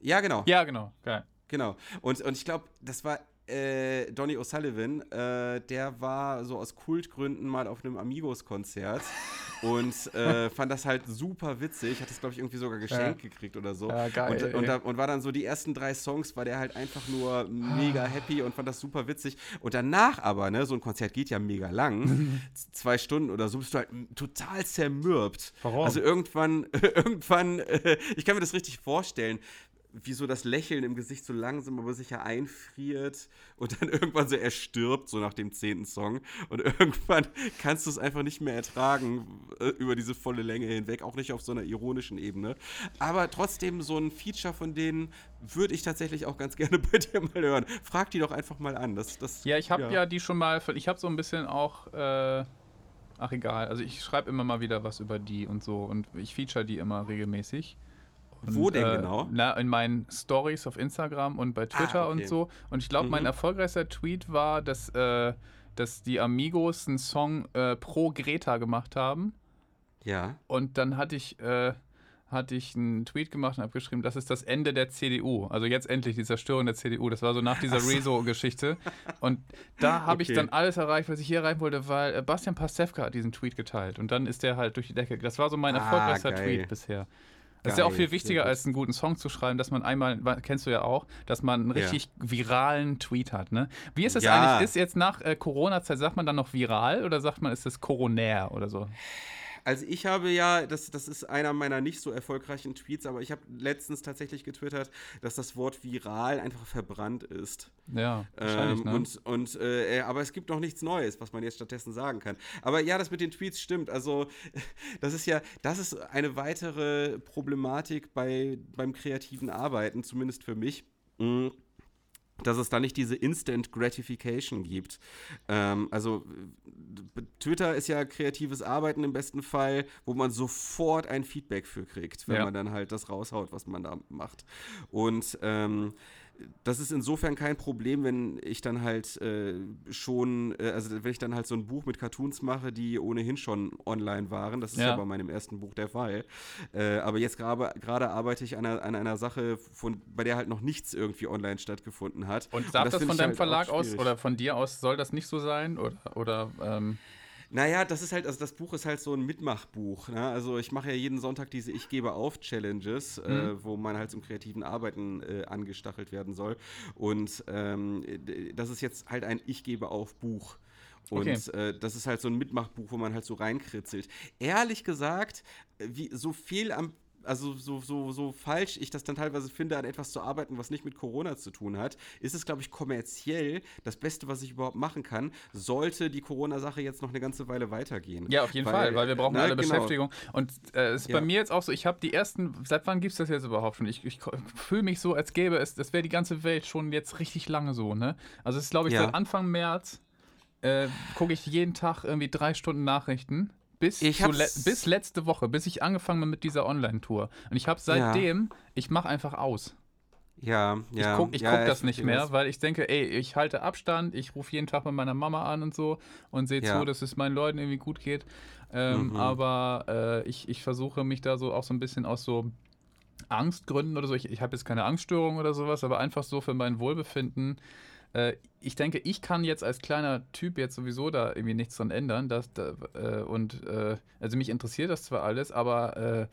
Ja, genau. Ja, genau. Geil. Genau. Und, und ich glaube, das war äh, Donny O'Sullivan, äh, der war so aus Kultgründen mal auf einem Amigos-Konzert und äh, fand das halt super witzig. Hat das, glaube ich, irgendwie sogar geschenkt gekriegt oder so. Ja, geil, Und, und, da, und war dann so die ersten drei Songs, war der halt einfach nur mega happy und fand das super witzig. Und danach aber, ne, so ein Konzert geht ja mega lang, zwei Stunden oder so, bist du halt total zermürbt. Warum? Also irgendwann, irgendwann, äh, ich kann mir das richtig vorstellen wie so das Lächeln im Gesicht so langsam aber sicher einfriert und dann irgendwann so er stirbt, so nach dem zehnten Song. Und irgendwann kannst du es einfach nicht mehr ertragen äh, über diese volle Länge hinweg, auch nicht auf so einer ironischen Ebene. Aber trotzdem so ein Feature von denen würde ich tatsächlich auch ganz gerne bei dir mal hören. Frag die doch einfach mal an. Das, das, ja, ich habe ja. ja. die schon mal, ich habe so ein bisschen auch. Äh ach egal, also ich schreibe immer mal wieder was über die und so und ich feature die immer regelmäßig. Und, Wo denn äh, genau? Na, in meinen Stories auf Instagram und bei Twitter ah, okay. und so. Und ich glaube, mhm. mein erfolgreichster Tweet war, dass, äh, dass die Amigos einen Song äh, pro Greta gemacht haben. Ja. Und dann hatte ich, äh, hatte ich einen Tweet gemacht und habe geschrieben, das ist das Ende der CDU. Also jetzt endlich die Zerstörung der CDU. Das war so nach dieser so. Rezo-Geschichte. Und da habe okay. ich dann alles erreicht, was ich hier erreichen wollte, weil äh, Bastian Pastewka hat diesen Tweet geteilt. Und dann ist der halt durch die Decke. Das war so mein ah, erfolgreichster geil. Tweet bisher. Das ist ja auch viel wichtiger, als einen guten Song zu schreiben, dass man einmal, kennst du ja auch, dass man einen richtig ja. viralen Tweet hat. Ne? Wie ist es ja. eigentlich? Ist jetzt nach äh, Corona-Zeit, sagt man dann noch viral oder sagt man, ist es koronär oder so? Also ich habe ja, das, das ist einer meiner nicht so erfolgreichen Tweets, aber ich habe letztens tatsächlich getwittert, dass das Wort viral einfach verbrannt ist. Ja, wahrscheinlich, ähm, ne? Und, und äh, aber es gibt noch nichts Neues, was man jetzt stattdessen sagen kann. Aber ja, das mit den Tweets stimmt. Also das ist ja, das ist eine weitere Problematik bei, beim kreativen Arbeiten, zumindest für mich. Mhm dass es da nicht diese Instant Gratification gibt. Ähm, also Twitter ist ja kreatives Arbeiten im besten Fall, wo man sofort ein Feedback für kriegt, wenn ja. man dann halt das raushaut, was man da macht. Und ähm, das ist insofern kein Problem, wenn ich dann halt äh, schon, äh, also wenn ich dann halt so ein Buch mit Cartoons mache, die ohnehin schon online waren. Das ist ja, ja bei meinem ersten Buch der Fall. Äh, aber jetzt gerade arbeite ich an einer, an einer Sache, von, bei der halt noch nichts irgendwie online stattgefunden hat. Und darf Und das, das von deinem halt Verlag aus oder von dir aus, soll das nicht so sein? Oder, oder ähm naja, das ist halt, also das Buch ist halt so ein Mitmachbuch. Ne? Also ich mache ja jeden Sonntag diese Ich gebe auf Challenges, äh, mhm. äh, wo man halt zum kreativen Arbeiten äh, angestachelt werden soll. Und ähm, das ist jetzt halt ein Ich gebe auf Buch. Und okay. äh, das ist halt so ein Mitmachbuch, wo man halt so reinkritzelt. Ehrlich gesagt, wie so viel am also so, so, so falsch ich das dann teilweise finde, an etwas zu arbeiten, was nicht mit Corona zu tun hat, ist es, glaube ich, kommerziell das Beste, was ich überhaupt machen kann, sollte die Corona-Sache jetzt noch eine ganze Weile weitergehen. Ja, auf jeden weil, Fall, weil wir brauchen na, alle genau. Beschäftigung. Und äh, es ist ja. bei mir jetzt auch so, ich habe die ersten, seit wann gibt es das jetzt überhaupt schon? Ich, ich fühle mich so, als gäbe es, das wäre die ganze Welt schon jetzt richtig lange so, ne? Also es ist, glaube ich, ja. seit Anfang März äh, gucke ich jeden Tag irgendwie drei Stunden Nachrichten bis, le bis letzte Woche, bis ich angefangen habe mit dieser Online-Tour. Und ich habe seitdem, ja. ich mache einfach aus. Ja, ja. Ich gucke ja, guck das nicht mehr, weil ich denke, ey, ich halte Abstand, ich rufe jeden Tag mit meiner Mama an und so und sehe ja. zu, dass es meinen Leuten irgendwie gut geht. Ähm, mhm. Aber äh, ich, ich versuche mich da so auch so ein bisschen aus so Angstgründen oder so, ich, ich habe jetzt keine Angststörung oder sowas, aber einfach so für mein Wohlbefinden äh, ich denke, ich kann jetzt als kleiner Typ jetzt sowieso da irgendwie nichts dran ändern. Dass, da, äh, und äh, also mich interessiert das zwar alles, aber äh,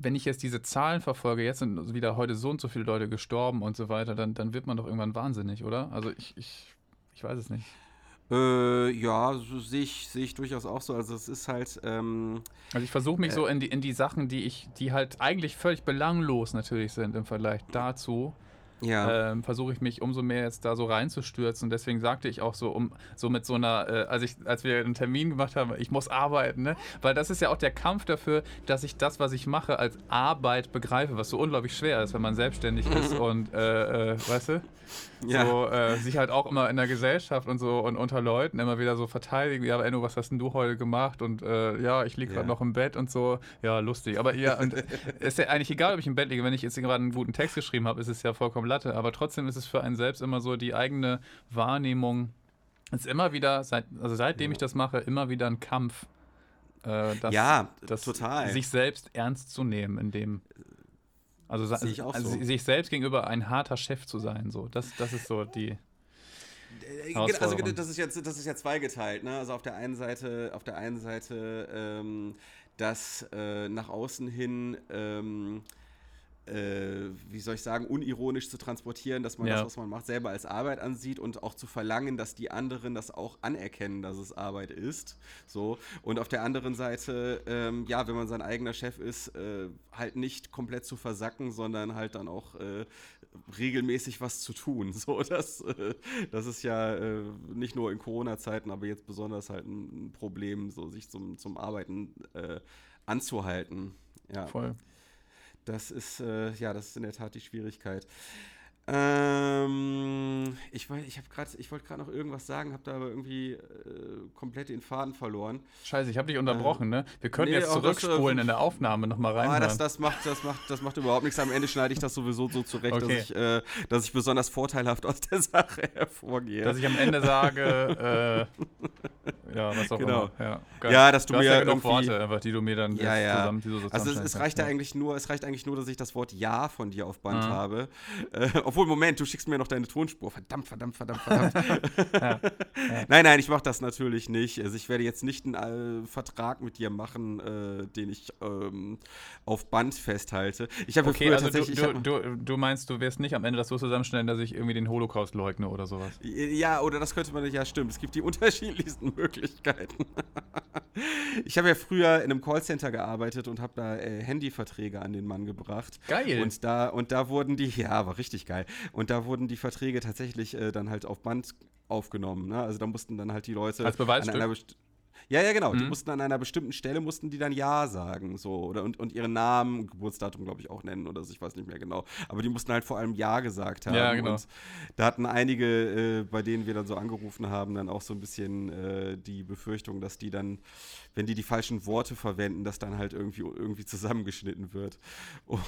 wenn ich jetzt diese Zahlen verfolge, jetzt sind wieder heute so und so viele Leute gestorben und so weiter, dann, dann wird man doch irgendwann wahnsinnig, oder? Also ich, ich, ich weiß es nicht. Äh, ja, so sehe ich, seh ich durchaus auch so. Also es ist halt. Ähm, also ich versuche mich äh, so in die, in die Sachen, die ich, die halt eigentlich völlig belanglos natürlich sind im Vergleich dazu, ja. ähm, versuche ich mich umso mehr jetzt da so reinzustürzen. Und deswegen sagte ich auch so, um so mit so einer, äh, als ich, als wir einen Termin gemacht haben, ich muss arbeiten, ne? Weil das ist ja auch der Kampf dafür, dass ich das, was ich mache, als Arbeit begreife, was so unglaublich schwer ist, wenn man selbstständig ist und äh, äh, weißt du? Ja. So, äh, sich halt auch immer in der Gesellschaft und so und unter Leuten immer wieder so verteidigen. Ja, aber Enno, was hast denn du heute gemacht? Und äh, ja, ich liege gerade ja. noch im Bett und so. Ja, lustig. Aber ja, und ist ja eigentlich egal, ob ich im Bett liege. Wenn ich jetzt gerade einen guten Text geschrieben habe, ist es ja vollkommen Latte. Aber trotzdem ist es für einen selbst immer so die eigene Wahrnehmung. Ist immer wieder, seit, also seitdem ich das mache, immer wieder ein Kampf. Äh, das, ja, das total. Sich selbst ernst zu nehmen, in dem also, also so. sich selbst gegenüber ein harter Chef zu sein, so. Das, das ist so die. Äh, also das ist jetzt das ist ja zweigeteilt, ne? Also auf der einen Seite, auf der einen Seite, ähm, dass äh, nach außen hin ähm, äh, wie soll ich sagen, unironisch zu transportieren, dass man ja. das, was man macht, selber als Arbeit ansieht und auch zu verlangen, dass die anderen das auch anerkennen, dass es Arbeit ist. So. Und auf der anderen Seite, ähm, ja, wenn man sein eigener Chef ist, äh, halt nicht komplett zu versacken, sondern halt dann auch äh, regelmäßig was zu tun. So, das, äh, das ist ja äh, nicht nur in Corona-Zeiten, aber jetzt besonders halt ein Problem, so sich zum, zum Arbeiten äh, anzuhalten. Ja. Voll. Das ist, äh, ja, das ist in der Tat die Schwierigkeit. Ähm, ich ich ich wollte gerade noch irgendwas sagen, habe da aber irgendwie äh, komplett den Faden verloren. Scheiße, ich habe dich unterbrochen, äh, ne? Wir können nee, jetzt zurückspulen das, äh, in der Aufnahme nochmal rein. Ah, das, das, macht, das, macht, das macht überhaupt nichts. Am Ende schneide ich das sowieso so zurecht, okay. dass, ich, äh, dass ich besonders vorteilhaft aus der Sache hervorgehe. Dass ich am Ende sage, äh, ja, was auch genau. immer. Ja, ja, dass du, du mir ja genug Worte, einfach, die du mir dann ja, ja. zusammen, die so Also es, es reicht ja eigentlich nur, es reicht eigentlich nur, dass ich das Wort Ja von dir auf Band mhm. habe. Obwohl, Moment, du schickst mir noch deine Tonspur. Verdammt, verdammt, verdammt, verdammt. ja, ja. Nein, nein, ich mache das natürlich nicht. Also ich werde jetzt nicht einen äh, Vertrag mit dir machen, äh, den ich ähm, auf Band festhalte. Ich habe okay, also tatsächlich. Du, du, du, du, meinst, du wirst nicht am Ende das so zusammenstellen, dass ich irgendwie den Holocaust leugne oder sowas. Ja, oder das könnte man nicht. Ja, stimmt. Es gibt die unterschiedlichsten Möglichkeiten. ich habe ja früher in einem Callcenter gearbeitet und habe da äh, Handyverträge an den Mann gebracht. Geil. Und da, und da wurden die, ja, war richtig geil. Und da wurden die Verträge tatsächlich äh, dann halt auf Band aufgenommen. Ne? Also da mussten dann halt die Leute Als Beweisstück? an einer ja, ja, genau. Mhm. Die mussten an einer bestimmten Stelle mussten die dann Ja sagen, so oder und, und ihren Namen, Geburtsdatum, glaube ich, auch nennen oder so, ich weiß nicht mehr genau. Aber die mussten halt vor allem Ja gesagt haben. Ja, genau. Und da hatten einige, äh, bei denen wir dann so angerufen haben, dann auch so ein bisschen äh, die Befürchtung, dass die dann, wenn die die falschen Worte verwenden, dass dann halt irgendwie irgendwie zusammengeschnitten wird. Und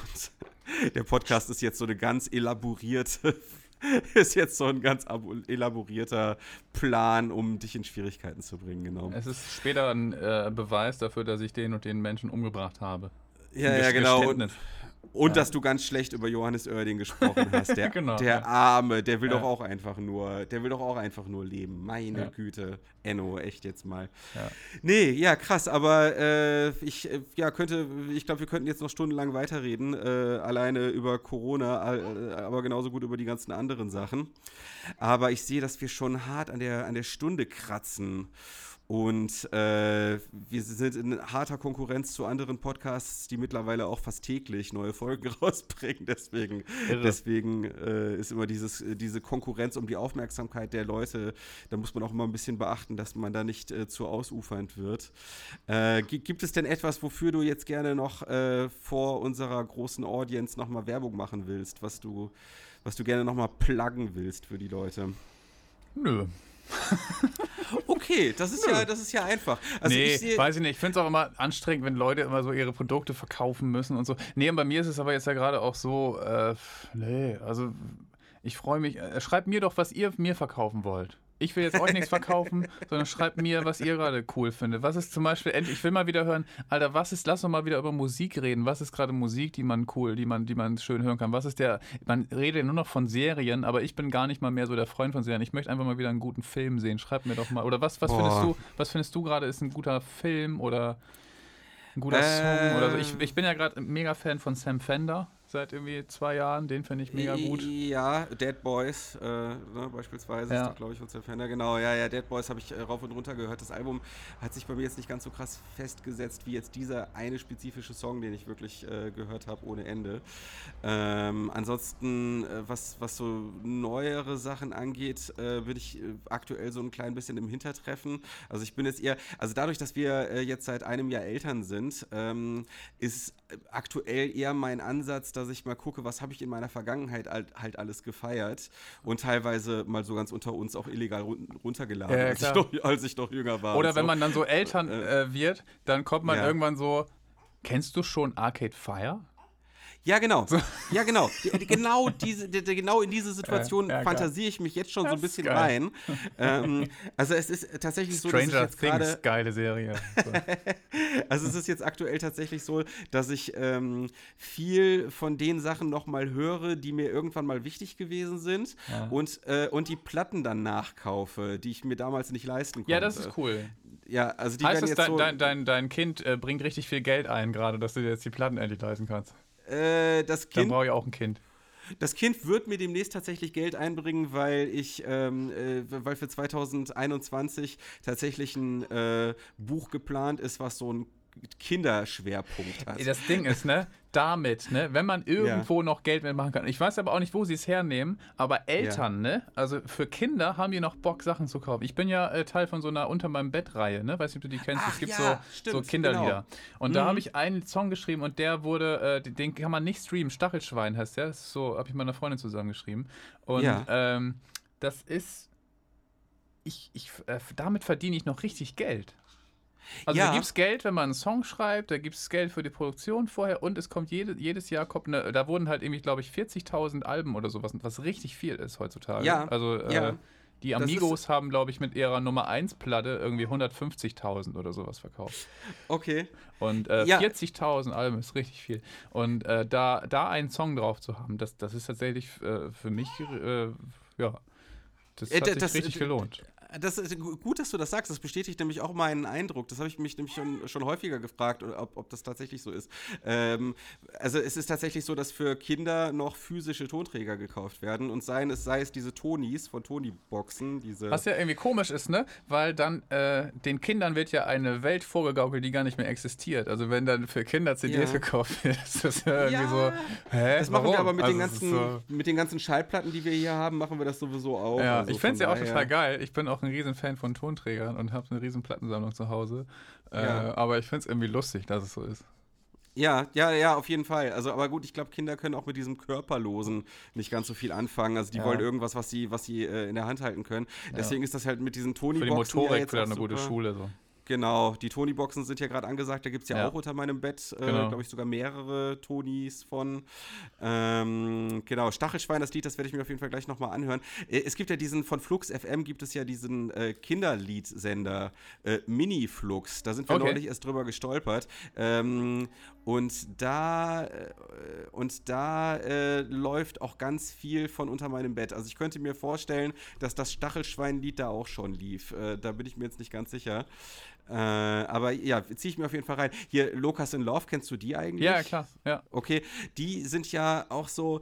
der Podcast ist jetzt so eine ganz elaborierte ist jetzt so ein ganz elaborierter Plan, um dich in Schwierigkeiten zu bringen, genau. Es ist später ein äh, Beweis dafür, dass ich den und den Menschen umgebracht habe. Ja, ja, genau. Und, und ja. dass du ganz schlecht über Johannes Oerding gesprochen hast. Der, genau, der ja. Arme, der will ja. doch auch einfach nur, der will doch auch einfach nur leben. Meine Güte. Enno, echt jetzt mal. Ja. Nee, ja, krass, aber äh, ich äh, ja, könnte, ich glaube, wir könnten jetzt noch stundenlang weiterreden, äh, alleine über Corona, äh, aber genauso gut über die ganzen anderen Sachen. Aber ich sehe, dass wir schon hart an der, an der Stunde kratzen. Und äh, wir sind in harter Konkurrenz zu anderen Podcasts, die mittlerweile auch fast täglich neue Folgen rausbringen. Deswegen, deswegen äh, ist immer dieses, diese Konkurrenz um die Aufmerksamkeit der Leute, da muss man auch immer ein bisschen beachten, dass man da nicht äh, zu ausufernd wird. Äh, gibt es denn etwas, wofür du jetzt gerne noch äh, vor unserer großen Audience nochmal Werbung machen willst, was du, was du gerne nochmal pluggen willst für die Leute? Nö, okay, das ist, ja, das ist ja einfach. Also nee, ich weiß ich nicht. Ich finde es auch immer anstrengend, wenn Leute immer so ihre Produkte verkaufen müssen und so. Nee, und bei mir ist es aber jetzt ja gerade auch so, äh, nee, also ich freue mich. Äh, schreibt mir doch, was ihr mir verkaufen wollt ich will jetzt euch nichts verkaufen, sondern schreibt mir, was ihr gerade cool findet. Was ist zum Beispiel, ich will mal wieder hören, Alter, was ist, lass uns mal wieder über Musik reden. Was ist gerade Musik, die man cool, die man, die man schön hören kann? Was ist der, man redet nur noch von Serien, aber ich bin gar nicht mal mehr so der Freund von Serien. Ich möchte einfach mal wieder einen guten Film sehen. Schreibt mir doch mal, oder was, was findest du, was findest du gerade ist ein guter Film oder ein guter äh, Song oder so? Ich, ich bin ja gerade mega Fan von Sam Fender seit irgendwie zwei Jahren. Den finde ich mega gut. Ja, Dead Boys äh, ne, beispielsweise ja. glaube ich, von Fender. Genau, ja, ja, Dead Boys habe ich äh, rauf und runter gehört. Das Album hat sich bei mir jetzt nicht ganz so krass festgesetzt wie jetzt dieser eine spezifische Song, den ich wirklich äh, gehört habe, ohne Ende. Ähm, ansonsten, äh, was, was so neuere Sachen angeht, äh, bin ich äh, aktuell so ein klein bisschen im Hintertreffen. Also ich bin jetzt eher, also dadurch, dass wir jetzt seit einem Jahr Eltern sind, ähm, ist aktuell eher mein Ansatz, dass ich mal gucke, was habe ich in meiner Vergangenheit halt, halt, alles gefeiert und teilweise mal so ganz unter uns auch illegal run runtergeladen, ja, als, ich noch, als, ich noch, jünger war. Oder wenn so. man dann so Eltern äh, äh, wird, dann kommt man ja. irgendwann so, kennst du schon Arcade Fire? Ja, genau. Ja, genau. genau, diese, die, genau in diese Situation ja, fantasiere ich mich jetzt schon das so ein bisschen rein. Ähm, also es ist tatsächlich so, Stranger dass ich jetzt Things, geile Serie. So. also es ist jetzt aktuell tatsächlich so, dass ich ähm, viel von den Sachen nochmal höre, die mir irgendwann mal wichtig gewesen sind ja. und, äh, und die Platten dann nachkaufe, die ich mir damals nicht leisten konnte. Ja, das ist cool ja, also die heißt werden es, jetzt dein, so, dein, dein, dein Kind äh, bringt richtig viel Geld ein, gerade, dass du dir jetzt die Platten endlich leisten kannst? Äh, das Dann Kind brauche ich auch ein Kind. Das Kind wird mir demnächst tatsächlich Geld einbringen, weil ich, ähm, äh, weil für 2021 tatsächlich ein äh, Buch geplant ist, was so einen Kinderschwerpunkt hat. Das Ding ist, ne, damit, ne, wenn man irgendwo noch Geld mitmachen kann. Ich weiß aber auch nicht, wo sie es hernehmen, aber Eltern, ne, also für Kinder haben die noch Bock, Sachen zu kaufen. Ich bin ja äh, Teil von so einer Unter meinem Bett-Reihe, ne, weiß nicht, ob du die kennst. Ach es gibt ja, so, stimmt, so Kinderlieder. genau. Und da Mhm. habe ich einen Song geschrieben und der wurde, äh, den kann man nicht streamen. Stachelschwein heißt der. Das ist so, habe ich mit einer Freundin zusammengeschrieben. Und Ja. ähm, das ist. Ich, ich, äh, damit verdiene ich noch richtig Geld. Also Ja. da gibt es Geld, wenn man einen Song schreibt, da gibt es Geld für die Produktion vorher und es kommt jede, jedes Jahr, kommt eine, da wurden halt irgendwie, glaube ich, 40.000 Alben oder sowas, was richtig viel ist heutzutage. Ja, Also äh, ja. die Das Amigos haben, glaube ich, mit ihrer Nummer 1 Platte irgendwie 150.000 oder sowas verkauft. Okay. Und äh, Ja. 40.000 Alben ist richtig viel. Und äh, da, da einen Song drauf zu haben, das, das ist tatsächlich äh, für mich, äh, ja, das Äh, hat sich das- richtig gelohnt. Das ist gu- gut, dass du das sagst. Das bestätigt nämlich auch meinen Eindruck. Das habe ich mich nämlich schon, schon häufiger gefragt, ob, ob das tatsächlich so ist. Ähm, also es ist tatsächlich so, dass für Kinder noch physische Tonträger gekauft werden und seien es, sei es diese Tonis von Tony-Boxen, diese. Was ja irgendwie komisch ist, ne? Weil dann äh, den Kindern wird ja eine Welt vorgegaukelt, die gar nicht mehr existiert. Also wenn dann für Kinder CDs Ja. gekauft wird, ist das ja irgendwie Ja. so. Hä? das machen wir warum? aber mit, den Also es ganzen, so- mit den ganzen Schallplatten, die wir hier haben, machen wir das sowieso auch. Ja, Also ich fände es ja auch daher- total geil. Ich bin auch ein riesen Fan von Tonträgern und habe eine riesen Plattensammlung zu Hause. Äh, Ja. aber ich finde es irgendwie lustig, dass es so ist. Ja, ja, ja, auf jeden Fall. Also, aber gut, ich glaube, Kinder können auch mit diesem Körperlosen nicht ganz so viel anfangen. Also, die Ja. wollen irgendwas, was sie, was sie äh, in der Hand halten können. Deswegen ist das halt mit diesen Tony Für die Motorik jetzt wieder eine gute super. Schule. So. Genau, die Tony-Boxen sind ja gerade angesagt, da gibt es ja, Ja. auch unter meinem Bett, äh, Genau. glaube ich, sogar mehrere Tonis von. Ähm, genau, Stachelschwein, das Lied, das werde ich mir auf jeden Fall gleich nochmal anhören. Äh, es gibt ja diesen, von Flux FM gibt es ja diesen äh, Kinderliedsender äh, Mini-Flux. Da sind wir Okay. neulich erst drüber gestolpert. Ähm, und da, äh, und da äh, läuft auch ganz viel von unter meinem Bett. Also ich könnte mir vorstellen, dass das Stachelschwein-Lied da auch schon lief. Da bin ich mir jetzt nicht ganz sicher. Äh, aber ja, ziehe ich mir auf jeden Fall rein. Hier, Locust in Love, kennst du die eigentlich? Ja, klar. Ja. Okay, die sind ja auch so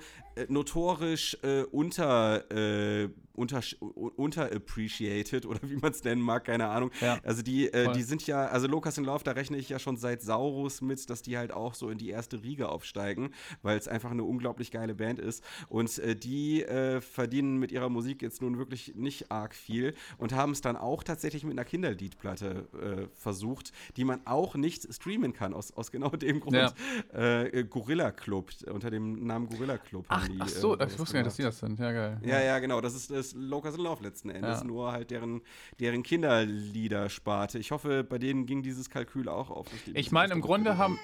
notorisch äh, unter, äh, unter, unterappreciated oder wie man es nennen mag, keine Ahnung. Ja. Also die, äh, die sind ja, also Locust in Love, da rechne ich ja schon seit Saurus mit, dass die halt auch so in die erste Riege aufsteigen, weil es einfach eine unglaublich geile Band ist. Und äh, die äh, verdienen mit ihrer Musik jetzt nun wirklich nicht arg viel und haben es dann auch tatsächlich mit einer Kinderliedplatte äh, versucht, die man auch nicht streamen kann, aus, aus genau dem Grund. Ja. Äh, Gorilla Club, unter dem Namen Gorilla Club. Ach, haben die, ach so, äh, ich wusste gar nicht, dass die das sind. Ja, geil. Ja, ja, genau. Das ist das Locust in Love letzten Endes. Ja. Nur halt deren, deren Kinderliedersparte. Ich hoffe, bei denen ging dieses Kalkül auch auf. dass die Ich das meine, im Grunde haben.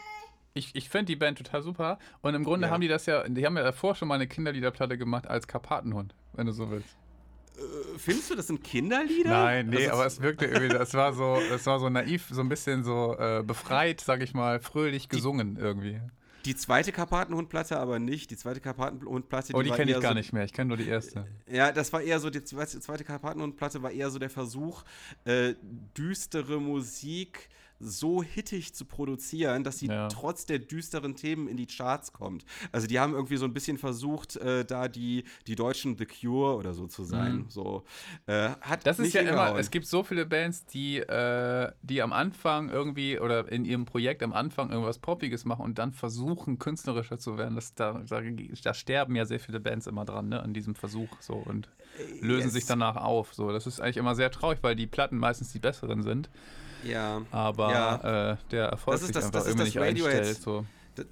Ich, ich finde die Band total super. Und im Grunde Ja. haben die das ja, die haben ja davor schon mal eine Kinderliederplatte gemacht als Karpatenhund, wenn du so willst. Äh, Findest du, das sind Kinderlieder? Nein, nee, Also, aber es wirkte irgendwie, es war so, es war so naiv, so ein bisschen so äh, befreit, sag ich mal, fröhlich gesungen irgendwie. Die zweite Karpatenhundplatte aber nicht. Die zweite Karpatenhundplatte, Oh, die war kenne ich gar so, nicht mehr. Ich kenne nur die erste. Ja, das war eher so, die zweite, zweite Karpatenhundplatte war eher so der Versuch, äh, düstere Musik so hittig zu produzieren, dass sie Ja. trotz der düsteren Themen in die Charts kommt. Also die haben irgendwie so ein bisschen versucht, äh, da die, die deutschen The Cure oder so zu sein. Mhm. So, äh, hat Das ist nicht ja immer, es gibt so viele Bands, die, äh, die am Anfang irgendwie oder in ihrem Projekt am Anfang irgendwas Poppiges machen und dann versuchen, künstlerischer zu werden. Das, da, da, da sterben ja sehr viele Bands immer dran, ne, an diesem Versuch so und lösen yes. sich danach auf. So. Das ist eigentlich immer sehr traurig, weil die Platten meistens die besseren sind, Ja. aber Ja. äh, der Erfolg Das ist sich das- einfach das irgendwie nicht einstellt. So.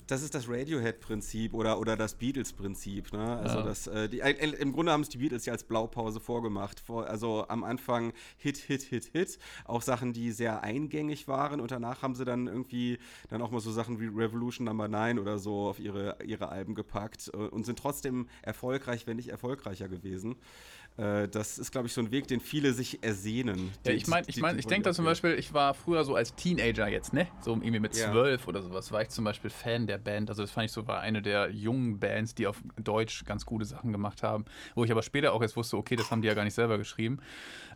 Das ist das Radiohead-Prinzip oder, oder das Beatles-Prinzip. Ne? Also Ja. das, äh, die, äh, Im Grunde haben es die Beatles ja als Blaupause vorgemacht. Vor, also am Anfang Hit, Hit, Hit, Hit. Auch Sachen, die sehr eingängig waren. Und danach haben sie dann irgendwie dann auch mal so Sachen wie Revolution Number 9 oder so auf ihre, ihre Alben gepackt äh, und sind trotzdem erfolgreich, wenn nicht erfolgreicher gewesen. Äh, das ist, glaube ich, so ein Weg, den viele sich ersehnen. Ja, ich meine, ich, mein, ich denke da zum Beispiel, ich war früher so als Teenager jetzt, ne? So irgendwie mit zwölf ja. oder sowas, war ich zum Beispiel Fan der Band. Also das fand ich so, war eine der jungen Bands, die auf Deutsch ganz gute Sachen gemacht haben. Wo ich aber später auch jetzt wusste, okay, das haben die ja gar nicht selber geschrieben.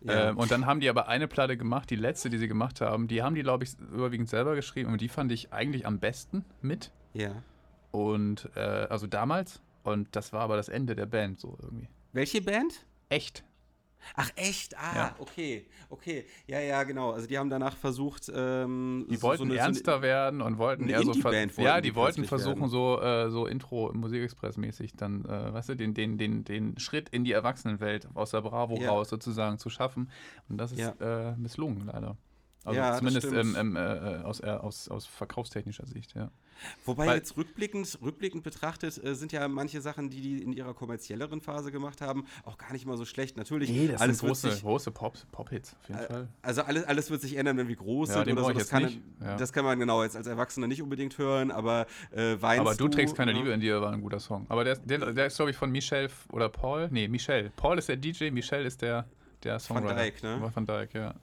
Ja. Ähm, und dann haben die aber eine Platte gemacht, die letzte, die sie gemacht haben, die haben die, glaube ich, überwiegend selber geschrieben und die fand ich eigentlich am besten mit. Ja. Und äh, also damals. Und das war aber das Ende der Band so irgendwie. Welche Band? Echt. Ach echt? Ah, ja. okay, okay. Ja, ja, genau. Also die haben danach versucht, ähm, die wollten so eine, ernster so werden und wollten eher so wollten ja, die, die wollten versuchen werden. so äh, so Intro Musikexpress mäßig dann, äh, weißt du, den den den den Schritt in die Erwachsenenwelt aus der Bravo ja. raus sozusagen zu schaffen und das ist ja. äh, misslungen leider. Also ja, zumindest ähm, ähm, äh, aus, äh, aus, aus verkaufstechnischer Sicht, ja. Wobei Weil, jetzt rückblickend, rückblickend betrachtet äh, sind ja manche Sachen, die die in ihrer kommerzielleren Phase gemacht haben, auch gar nicht mal so schlecht. Natürlich, nee, das alles sind große, sich, große Pop, Pop-Hits, auf jeden Fall. Also alles, alles wird sich ändern, wenn wir groß ja, sind oder so. Das kann, ja. das kann man genau jetzt als Erwachsener nicht unbedingt hören, aber äh, weinst Aber du, du trägst keine Liebe in dir war ein guter Song. Aber der, der, der ist, glaube ich, von Michel oder Paul. Nee, Michel. Paul ist der DJ, Michel ist der, der Songwriter. Van Dyke, ne? Van Dyke, ja.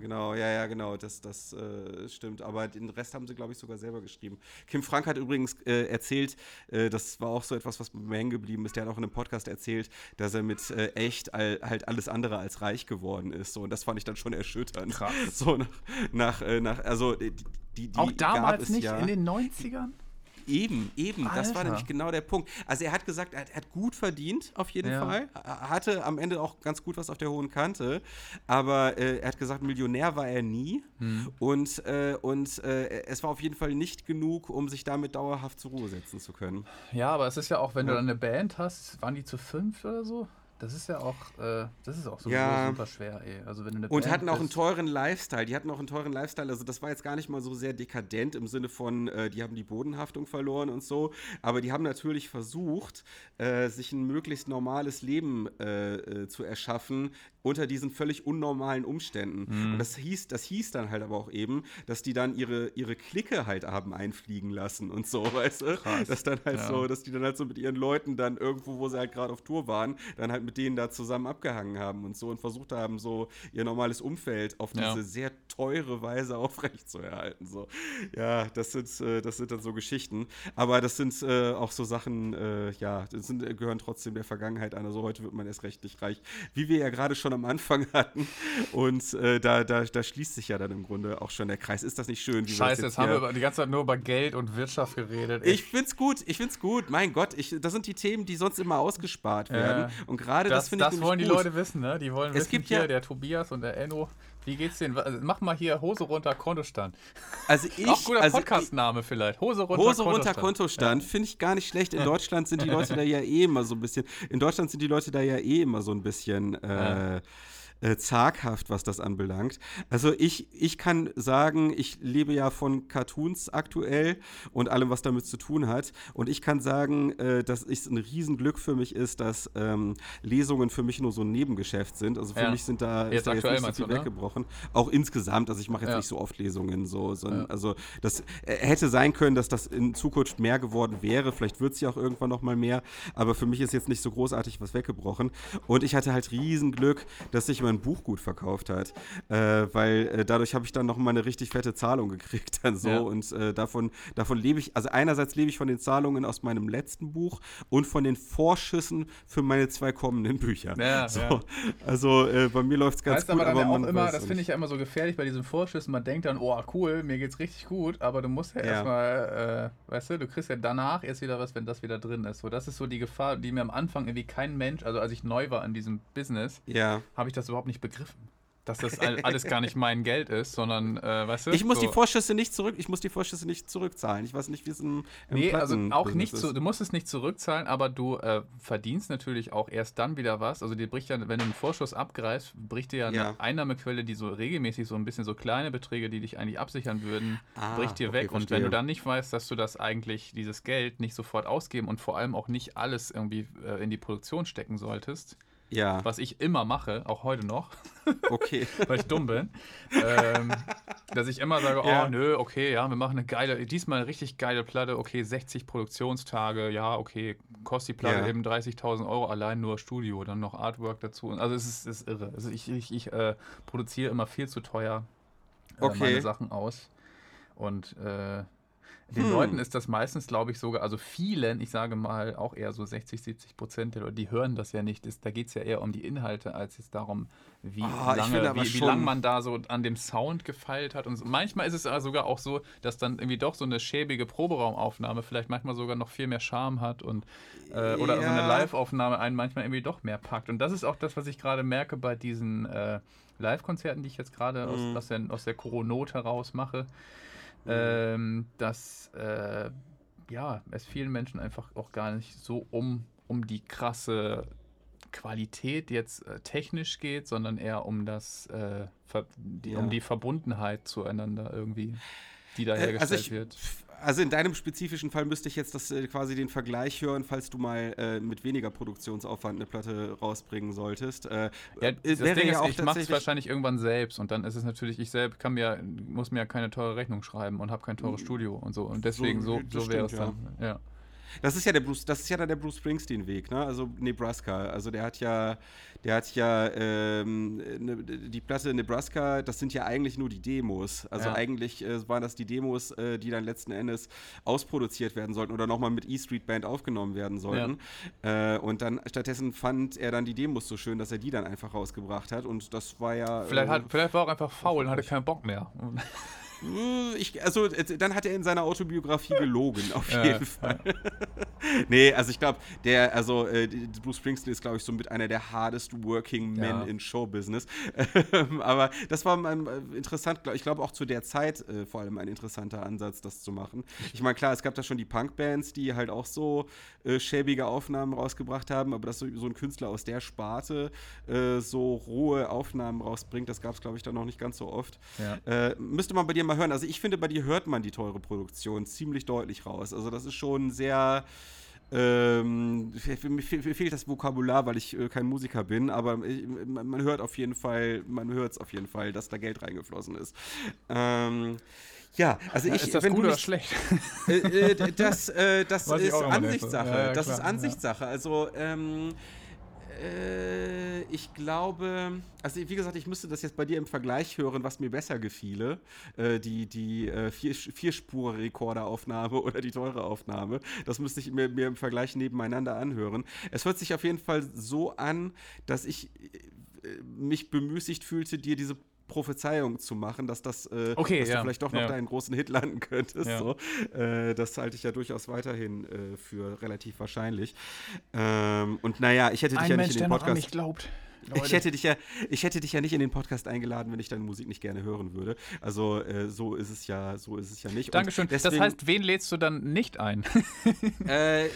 Genau, ja, ja, genau, das, das äh, stimmt. Aber den Rest haben sie, glaube ich, sogar selber geschrieben. Kim Frank hat übrigens äh, erzählt, äh, das war auch so etwas, was mir hängen geblieben ist. Der hat auch in einem Podcast erzählt, dass er mit äh, echt all, halt alles andere als reich geworden ist. So, und das fand ich dann schon erschütternd. Krass. So nach, nach, äh, nach also die, die, die Auch damals nicht, ja, in den 90ern? Eben, eben. Alter. Das war nämlich genau der Punkt. Also er hat gesagt, er hat gut verdient, auf jeden ja. Fall. Hatte am Ende auch ganz gut was auf der hohen Kante. Aber äh, er hat gesagt, Millionär war er nie. Hm. Und, äh, und äh, es war auf jeden Fall nicht genug, um sich damit dauerhaft zur Ruhe setzen zu können. Ja, aber es ist ja auch, wenn ja. du dann eine Band hast, waren die zu fünf oder so? Das ist ja auch, äh, das ist auch so ja. super schwer, ey. Also wenn du eine Und Band hatten auch einen teuren Lifestyle. Die hatten auch einen teuren Lifestyle. Also das war jetzt gar nicht mal so sehr dekadent im Sinne von, äh, die haben die Bodenhaftung verloren und so. Aber die haben natürlich versucht, äh, sich ein möglichst normales Leben äh, äh, zu erschaffen, unter diesen völlig unnormalen Umständen. Mhm. Und das hieß, das hieß dann halt aber auch eben, dass die dann ihre, ihre Clique halt haben einfliegen lassen und so, weißt du? Krass. Dass dann halt ja. so, dass die dann halt so mit ihren Leuten dann irgendwo, wo sie halt gerade auf Tour waren, dann halt mit denen da zusammen abgehangen haben und so und versucht haben, so ihr normales Umfeld auf diese ja. sehr teure Weise aufrechtzuerhalten. So. Ja, das sind, äh, das sind dann so Geschichten. Aber das sind äh, auch so Sachen, äh, ja, das sind, gehören trotzdem der Vergangenheit an. Also heute wird man erst recht nicht reich. Wie wir ja gerade schon am Anfang hatten. Und äh, da, da, da schließt sich ja dann im Grunde auch schon der Kreis. Ist das nicht schön? Scheiße, jetzt, jetzt haben wir die ganze Zeit nur über Geld und Wirtschaft geredet. Ey. Ich find's gut, ich find's gut. Mein Gott, ich, das sind die Themen, die sonst immer ausgespart werden. Äh, und gerade das, das finde ich Das wollen die gut. Leute wissen, ne? Die wollen es wissen, gibt hier ja, der Tobias und der Enno. Wie geht's denn? Mach mal hier Hose runter Kontostand. Also ich, auch guter also Podcastname vielleicht. Hose runter Hose runter Kontostand, ja. finde ich gar nicht schlecht. In Deutschland sind die Leute da ja eh immer so ein bisschen. In Deutschland sind die Leute da ja eh immer so ein bisschen. Äh, ja äh, zaghaft, was das anbelangt. Also ich, ich kann sagen, ich lebe ja von Cartoons aktuell und allem, was damit zu tun hat. Und ich kann sagen, äh, dass es ein Riesenglück für mich ist, dass ähm, Lesungen für mich nur so ein Nebengeschäft sind. Also für ja. mich sind da, jetzt ist da jetzt nicht so viel du, ne? weggebrochen. Auch insgesamt, also ich mache jetzt ja. nicht so oft Lesungen so, sondern ja. also das äh, hätte sein können, dass das in Zukunft mehr geworden wäre. Vielleicht wird es ja auch irgendwann noch mal mehr. Aber für mich ist jetzt nicht so großartig was weggebrochen. Und ich hatte halt Riesenglück, dass ich mein mein Buch gut verkauft hat. Äh, weil äh, dadurch habe ich dann noch mal eine richtig fette Zahlung gekriegt. Dann so. Ja. Und äh, davon, davon lebe ich, also einerseits lebe ich von den Zahlungen aus meinem letzten Buch und von den Vorschüssen für meine zwei kommenden Bücher. Ja, so. ja. Also äh, bei mir läuft es ganz weißt gut. Aber, aber man immer, das finde ich ja immer so gefährlich bei diesen Vorschüssen. Man denkt dann, oh cool, mir geht's richtig gut, aber du musst ja, erstmal, äh, weißt du, du kriegst ja danach erst wieder was, wenn das wieder drin ist. So, das ist so die Gefahr, die mir am Anfang irgendwie kein Mensch, also als ich neu war in diesem Business, habe ich das überhaupt nicht begriffen dass das alles gar nicht mein Geld ist, sondern, äh, weißt du? Ich muss so. die Vorschüsse nicht zurück, ich muss die Vorschüsse nicht zurückzahlen. Ich weiß nicht, wie es im, im Nee, also auch nicht zu, du musst es nicht zurückzahlen, aber du äh, verdienst natürlich auch erst dann wieder was. Also dir bricht ja, wenn du einen Vorschuss abgreifst, bricht dir ja, ja. eine Einnahmequelle, die so regelmäßig so ein bisschen so kleine Beträge, die dich eigentlich absichern würden, ah, bricht dir okay, weg. Verstehe. Und wenn du dann nicht weißt, dass du das eigentlich, dieses Geld nicht sofort ausgeben und vor allem auch nicht alles irgendwie äh, in die Produktion stecken solltest, ja. Was ich immer mache, auch heute noch. Okay. weil ich dumm bin. ähm, dass ich immer sage, oh nö, okay, ja, wir machen eine geile, diesmal eine richtig geile Platte, okay, 60 Produktionstage, ja, okay, kostet die Platte ja. eben 30.000 Euro, allein nur Studio, dann noch Artwork dazu. Also es ist, ist irre. Also ich, ich, ich äh, produziere immer viel zu teuer äh, okay. meine Sachen aus. Und äh, den hm. Leuten ist das meistens, glaube ich, sogar, also vielen, ich sage mal auch eher so 60, 70 Prozent der Leute, die hören das ja nicht. Ist, da geht es ja eher um die Inhalte, als jetzt darum, wie, oh, lange, wie, wie lang man da so an dem Sound gefeilt hat. Und so. manchmal ist es sogar auch so, dass dann irgendwie doch so eine schäbige Proberaumaufnahme vielleicht manchmal sogar noch viel mehr Charme hat und äh, oder ja. so eine Live-Aufnahme einen manchmal irgendwie doch mehr packt. Und das ist auch das, was ich gerade merke bei diesen äh, Live-Konzerten, die ich jetzt gerade mhm. aus, aus, der, aus der Coronot heraus mache ähm, dass äh, ja, es vielen Menschen einfach auch gar nicht so um, um die krasse Qualität jetzt äh, technisch geht, sondern eher um das, äh, die, ja. um die Verbundenheit zueinander irgendwie, die da hergestellt also ich, wird also in deinem spezifischen Fall müsste ich jetzt das äh, quasi den Vergleich hören, falls du mal äh, mit weniger Produktionsaufwand eine Platte rausbringen solltest. Äh, ja, das wäre Ding ja ist, ich mache es wahrscheinlich irgendwann selbst und dann ist es natürlich, ich selbst kann mir, muss mir ja keine teure Rechnung schreiben und habe kein teures. Studio und so. Und deswegen so, so, so wäre es dann. Ja. Das ist ja der Bruce, das ist ja dann der Bruce Springsteen-Weg, ne? Also Nebraska. Also der hat ja, der hat ja ähm, ne, die Platte Nebraska, das sind ja eigentlich nur die Demos. Also ja. eigentlich äh, waren das die Demos, äh, die dann letzten Endes ausproduziert werden sollten oder nochmal mit E-Street Band aufgenommen werden sollten. Ja. Äh, und dann stattdessen fand er dann die Demos so schön, dass er die dann einfach rausgebracht hat. Und das war ja. Vielleicht, hat, äh, vielleicht war er auch einfach faul und hatte keinen Bock mehr. Hm, ich, also dann hat er in seiner Autobiografie gelogen, auf jeden Fall. nee, also ich glaube, der, also äh, Bruce Springsteen ist, glaube ich, so mit einer der hardest working men ja. in Showbusiness. Aber das war ein, äh, interessant, ich glaube auch zu der Zeit äh, vor allem ein interessanter Ansatz, das zu machen. Ich meine, klar, es gab da schon die Punkbands, die halt auch so äh, schäbige Aufnahmen rausgebracht haben, aber dass so, so ein Künstler aus der Sparte äh, so rohe Aufnahmen rausbringt, das gab es, glaube ich, dann noch nicht ganz so oft. Ja. Äh, müsste man bei dir mal hören. Also ich finde, bei dir hört man die teure Produktion ziemlich deutlich raus. Also das ist schon sehr. Ähm, mir fehlt das Vokabular, weil ich äh, kein Musiker bin, aber ich, man hört auf jeden Fall, man hört es auf jeden Fall, dass da Geld reingeflossen ist. Ähm, ja, also ich. Ist das gut oder schlecht? Äh, äh, das äh, das ist Ansichtssache. Ja, das ist Ansichtssache. Also ähm, äh, ich glaube, also wie gesagt, ich müsste das jetzt bei dir im Vergleich hören, was mir besser gefiele. Äh, die die äh, vier, Vierspur-Rekorderaufnahme oder die teure Aufnahme. Das müsste ich mir, mir im Vergleich nebeneinander anhören. Es hört sich auf jeden Fall so an, dass ich äh, mich bemüßigt fühlte, dir diese Prophezeiung zu machen, dass das, äh, okay, dass ja. du vielleicht doch noch ja. deinen großen Hit landen könntest. Ja. So. Äh, das halte ich ja durchaus weiterhin äh, für relativ wahrscheinlich. Ähm, und naja, ich hätte dich Ein ja Mensch, nicht in den Podcast. Der noch an mich glaubt. Leute. Ich hätte, dich ja, ich hätte dich ja nicht in den Podcast eingeladen, wenn ich deine Musik nicht gerne hören würde. Also äh, so ist es ja, so ist es ja nicht. Dankeschön. Deswegen, das heißt, wen lädst du dann nicht ein? äh,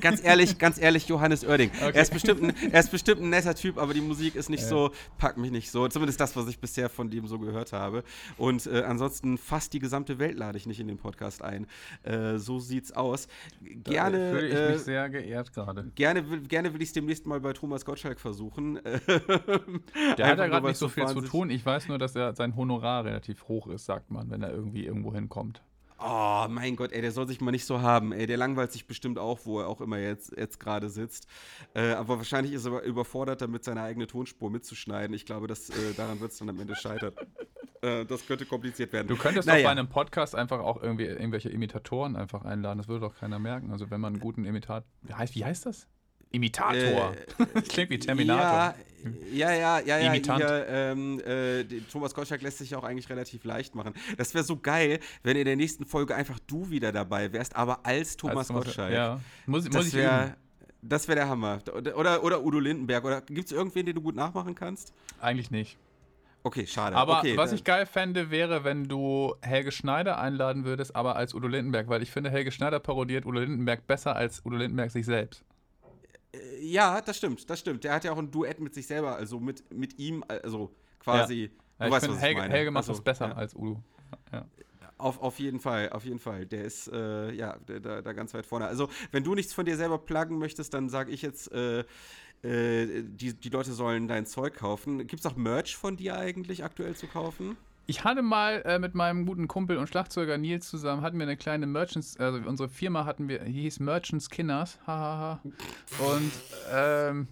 ganz ehrlich, ganz ehrlich, Johannes Oerding. Okay. Er, ist bestimmt ein, er ist bestimmt ein netter Typ, aber die Musik ist nicht äh. so, packt mich nicht so. Zumindest das, was ich bisher von dem so gehört habe. Und äh, ansonsten fast die gesamte Welt lade ich nicht in den Podcast ein. Äh, so sieht's aus. Gerne. Da fühle ich mich äh, sehr geehrt gerade. Gerne, gerne will ich es demnächst mal bei Thomas Gottschalk versuchen. Der hat ja gerade nicht so viel zu tun. Ich weiß nur, dass er sein Honorar relativ hoch ist, sagt man, wenn er irgendwie irgendwo hinkommt. Oh, mein Gott, ey, der soll sich mal nicht so haben. Ey, der langweilt sich bestimmt auch, wo er auch immer jetzt, jetzt gerade sitzt. Äh, aber wahrscheinlich ist er überfordert, damit seine eigene Tonspur mitzuschneiden. Ich glaube, dass, äh, daran wird es dann am Ende scheitern. äh, das könnte kompliziert werden. Du könntest naja. doch bei einem Podcast einfach auch irgendwie irgendwelche Imitatoren einfach einladen. Das würde doch keiner merken. Also wenn man einen guten Imitat... Wie heißt, wie heißt das? Imitator. Äh, klingt wie Terminator. Ja, ja, ja, ja. Imitant. Hier, ähm, äh, Thomas Gottschalk lässt sich auch eigentlich relativ leicht machen. Das wäre so geil, wenn in der nächsten Folge einfach du wieder dabei wärst, aber als Thomas, als Gottschalk. Ja. Muss, das muss wär, Das wäre der Hammer. Oder, oder Udo Lindenberg. Oder gibt es irgendwen, den du gut nachmachen kannst? Eigentlich nicht. Okay, schade. Aber okay, was ich geil fände, wäre, wenn du Helge Schneider einladen würdest, aber als Udo Lindenberg, weil ich finde, Helge Schneider parodiert Udo Lindenberg besser als Udo Lindenberg sich selbst. Äh, ja, das stimmt, das stimmt. Der hat ja auch ein Duett mit sich selber, also mit, mit ihm, also quasi. Ja. Ja, weißt, ich Helge, Helge macht also, das besser ja. als Udo. Ja. Auf, auf jeden Fall, auf jeden Fall. Der ist äh, ja da, da ganz weit vorne. Also, wenn du nichts von dir selber pluggen möchtest, dann sage ich jetzt, äh, äh, die, die Leute sollen dein Zeug kaufen. Gibt es auch Merch von dir eigentlich aktuell zu kaufen? Ich hatte mal äh, mit meinem guten Kumpel und Schlagzeuger Nils zusammen, hatten wir eine kleine Merchants, also unsere Firma hatten wir, die hieß Merchants Kinners, hahaha. und ähm,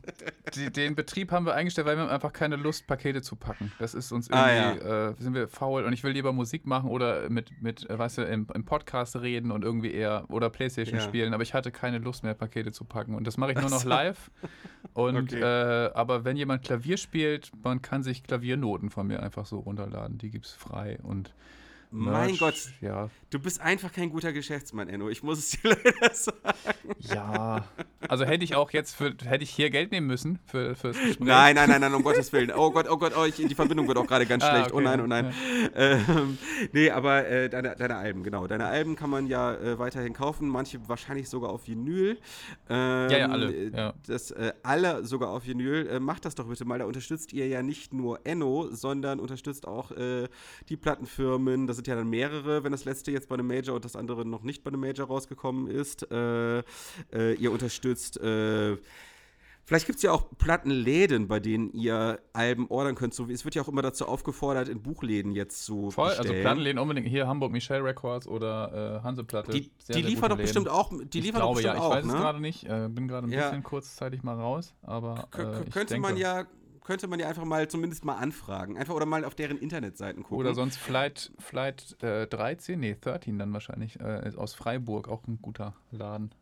die, den Betrieb haben wir eingestellt, weil wir haben einfach keine Lust, Pakete zu packen. Das ist uns Ah, irgendwie, äh, sind wir faul und ich will lieber Musik machen oder mit, mit äh, weißt du, im, im Podcast reden und irgendwie eher oder Playstation Ja. spielen, aber ich hatte keine Lust mehr, Pakete zu packen und das mache ich nur noch live. Und Okay. äh, aber wenn jemand Klavier spielt, man kann sich Klaviernoten von mir einfach so runterladen. Die gibt's frei und Mein Merch, Gott, Ja. du bist einfach kein guter Geschäftsmann, Enno. Ich muss es dir leider sagen. Ja. Also hätte ich auch jetzt für, hätte ich hier Geld nehmen müssen für, fürs Gespräch. Nein, nein, nein, nein, um Gottes Willen. Oh Gott, oh Gott, oh, ich, die Verbindung wird auch gerade ganz Ah, schlecht. oh okay, nein, oh ja, nein. Ähm, nee, aber äh, deine, deine Alben, genau. Deine Alben kann man ja äh, weiterhin kaufen, manche wahrscheinlich sogar auf Vinyl. Ähm, Ja, ja, alle, äh, ja. Das, äh, alle sogar auf Vinyl. Äh, macht das doch bitte mal. Da unterstützt ihr ja nicht nur Enno, sondern unterstützt auch äh, die Plattenfirmen. Das sind ja dann mehrere, wenn das letzte jetzt bei einem Major und das andere noch nicht bei einem Major rausgekommen ist. Äh, ihr unterstützt. Äh, Vielleicht gibt es ja auch Plattenläden, bei denen ihr Alben ordern könnt. So wie es wird ja auch immer dazu aufgefordert, in Buchläden jetzt zu Voll, also bestellen. Plattenläden unbedingt hier Hamburg Michelle Records oder äh, Hanseplatte. die, Sehr, die liefern doch bestimmt auch. Die ich liefern glaube doch ja, bestimmt ich auch, weiß es ne? gerade nicht. Äh, bin gerade ein Ja. bisschen kurzzeitig mal raus, aber äh, könnte denke, man ja könnte man ja einfach mal zumindest mal anfragen. Einfach oder mal auf deren Internetseiten gucken. Oder sonst Flight, Flight äh, 13, nee, 13 dann wahrscheinlich, äh, aus Freiburg, auch ein guter Laden.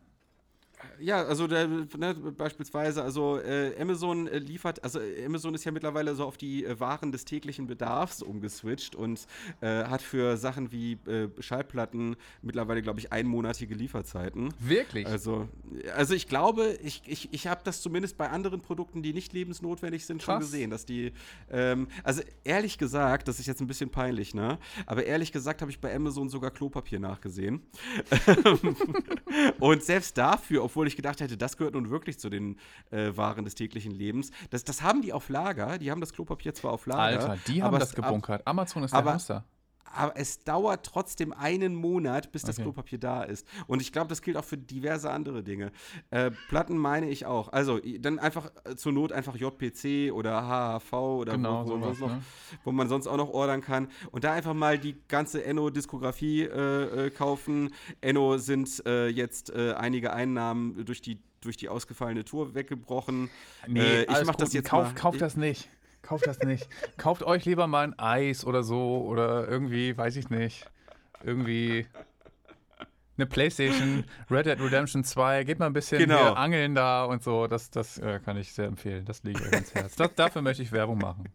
Ja, also der, ne, beispielsweise, also äh, Amazon äh, liefert, also äh, Amazon ist ja mittlerweile so auf die äh, Waren des täglichen Bedarfs umgeswitcht und äh, hat für Sachen wie äh, Schallplatten mittlerweile, glaube ich, einmonatige Lieferzeiten. Wirklich? Also, also ich glaube, ich, ich, ich habe das zumindest bei anderen Produkten, die nicht lebensnotwendig sind, schon Krass. gesehen, dass die, ähm, also ehrlich gesagt, das ist jetzt ein bisschen peinlich, ne? Aber ehrlich gesagt habe ich bei Amazon sogar Klopapier nachgesehen. Und selbst dafür, obwohl ich gedacht hätte, das gehört nun wirklich zu den äh, Waren des täglichen Lebens, das, das haben die auf Lager, die haben das Klopapier zwar auf Lager. Alter, die haben das gebunkert. Amazon ist der aber- Hausser. Aber es dauert trotzdem einen Monat, bis das Okay. Klopapier da ist. Und ich glaube, das gilt auch für diverse andere Dinge. Äh, Platten meine ich auch. Also dann einfach äh, zur Not einfach JPC oder HHV oder Genau, wo, wo, sowas, noch, ne? wo man sonst auch noch ordern kann. Und da einfach mal die ganze Enno-Diskografie äh, äh, kaufen. Enno sind äh, jetzt äh, einige Einnahmen durch die durch die ausgefallene Tour weggebrochen. Äh, ich mach das gut. jetzt Kauft, mal. kauft das nicht. Kauft das nicht. Kauft euch lieber mal ein Eis oder so oder irgendwie, weiß ich nicht, irgendwie eine Playstation, Red Dead Redemption 2, geht mal ein bisschen Genau. hier angeln da und so, das, das äh, kann ich sehr empfehlen, das liegt euch ans Herz. Das, dafür möchte ich Werbung machen.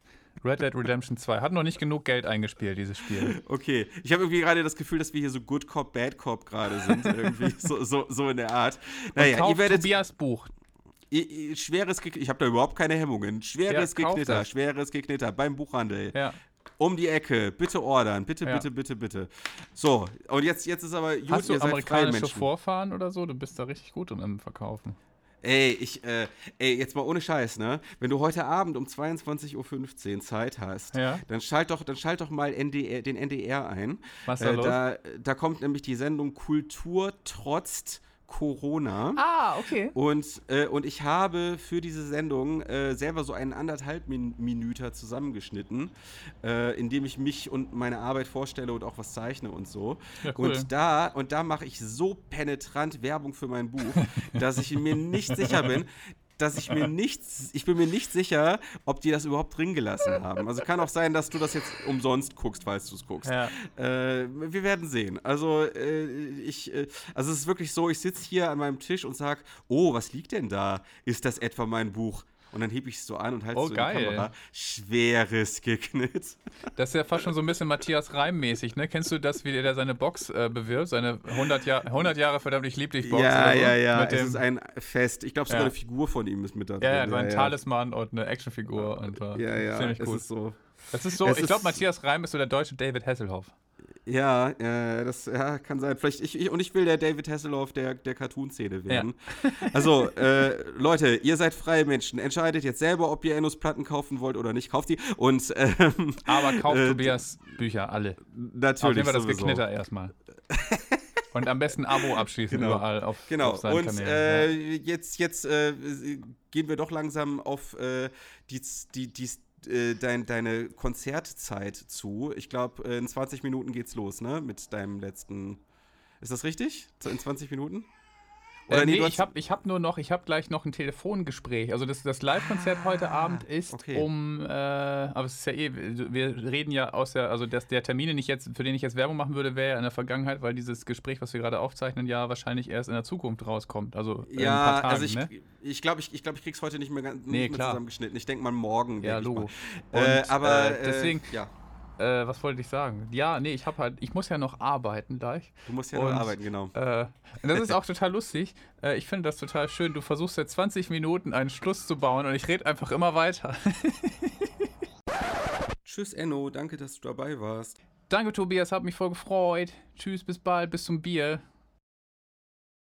Red Dead Redemption 2 hat noch nicht genug Geld eingespielt, dieses Spiel. Okay, ich habe irgendwie gerade das Gefühl, dass wir hier so Good Cop, Bad Cop gerade sind. irgendwie so, so, so in der Art. Naja, ihr Kauft werdet. Tobias Buch. Schweres Geknitter. Ich habe da überhaupt keine Hemmungen. Schweres Ja, Geknitter, schweres Geknitter beim Buchhandel. Ja. Um die Ecke. Bitte ordern. Bitte, Ja. bitte, bitte, bitte. So, und jetzt, jetzt ist aber gut, Hast du amerikanische. Vorfahren oder so? Du bist da richtig gut im Verkaufen. Ey, ich, äh, ey, jetzt mal ohne Scheiß, ne? Wenn du heute Abend um 22.15 Uhr Zeit hast, Ja. dann schalt doch, dann schalt doch mal NDR, den NDR ein. Was ist da äh, los? da, da kommt nämlich die Sendung Kultur trotz Corona. Ah, okay. Und, äh, und ich habe für diese Sendung äh, selber so einen anderthalb Min Minüter zusammengeschnitten, äh, in dem ich mich und meine Arbeit vorstelle und auch was zeichne und so. Ja, cool. Und da, und da mache ich so penetrant Werbung für mein Buch, dass ich mir nicht sicher bin, dass ich mir nicht, ich bin mir nicht sicher, ob die das überhaupt drin gelassen haben. Also kann auch sein, dass du das jetzt umsonst guckst, falls du es guckst. Ja. Äh, wir werden sehen. Also äh, ich, äh, also es ist wirklich so, ich sitze hier an meinem Tisch und sage, oh, was liegt denn da? Ist das etwa mein Buch? Und dann hebe ich es so an und halte Oh, es so geil. in die Kamera. Schweres Geknitt. Das ist ja fast schon so ein bisschen Matthias Reim-mäßig, ne? Kennst du das, wie der seine Box äh, bewirbt? Seine 100, Jahr, 100 Jahre verdammt, ich lieb dich Box. Ja, so? ja, ja. Mit es ist ein Fest. Ich glaube, sogar Ja. eine Figur von ihm ist mit da drin. ja, ja, sein ja. Talisman und eine Actionfigur. Und, äh, Ja, ja, Ziemlich es gut. ist so. das ist so, es ich glaube, Matthias Reim ist so der deutsche David Hasselhoff. Ja, äh, das ja, kann sein. Vielleicht ich, ich und ich will der David Hasselhoff der, der Cartoon-Szene werden. Also, äh, Leute, ihr seid freie Menschen. Entscheidet jetzt selber, ob ihr Ennos Platten kaufen wollt oder nicht. Kauft die. Und ähm, Aber kauft Äh, Tobias Bücher, alle. Auf natürlich. jeden Fall das. Geknitter erstmal. Und am besten Abo abschließen Genau. überall auf, Genau, auf seinen und Kanälen. äh, ja. jetzt, jetzt äh, gehen wir doch langsam auf äh, die, die, die, äh, dein, deine Konzertzeit zu. Ich glaube, in 20 Minuten geht's los, ne? Mit deinem letzten. Ist das richtig? In 20 Minuten? Oder äh, nee, nee ich habe ich hab nur noch, ich habe gleich noch ein Telefongespräch. Also das, das Live-Konzert ah, heute Abend ist okay. um, äh, aber es ist ja eh, wir reden ja aus der, also das, der Termin, ich jetzt, für den ich jetzt Werbung machen würde, wäre ja in der Vergangenheit, weil dieses Gespräch, was wir gerade aufzeichnen, ja wahrscheinlich erst in der Zukunft rauskommt. Also ja, ein paar Tagen, also ich, ne? ich glaube, ich, ich, glaub, ich krieg's heute nicht mehr, ganz, nee, mehr zusammengeschnitten. Ich denke mal morgen. Ja, Logo. Äh, aber äh, deswegen, ja. Äh, was wollte ich sagen? Ja, nee, ich habe halt, ich muss ja noch arbeiten gleich. Du musst ja und, noch arbeiten, genau. Äh, das ist auch total lustig. Äh, ich finde das total schön. Du versuchst seit 20 Minuten einen Schluss zu bauen und ich rede einfach immer weiter. Tschüss, Enno. Danke, dass du dabei warst. Danke, Tobias. Hat mich voll gefreut. Tschüss, bis bald. Bis zum Bier.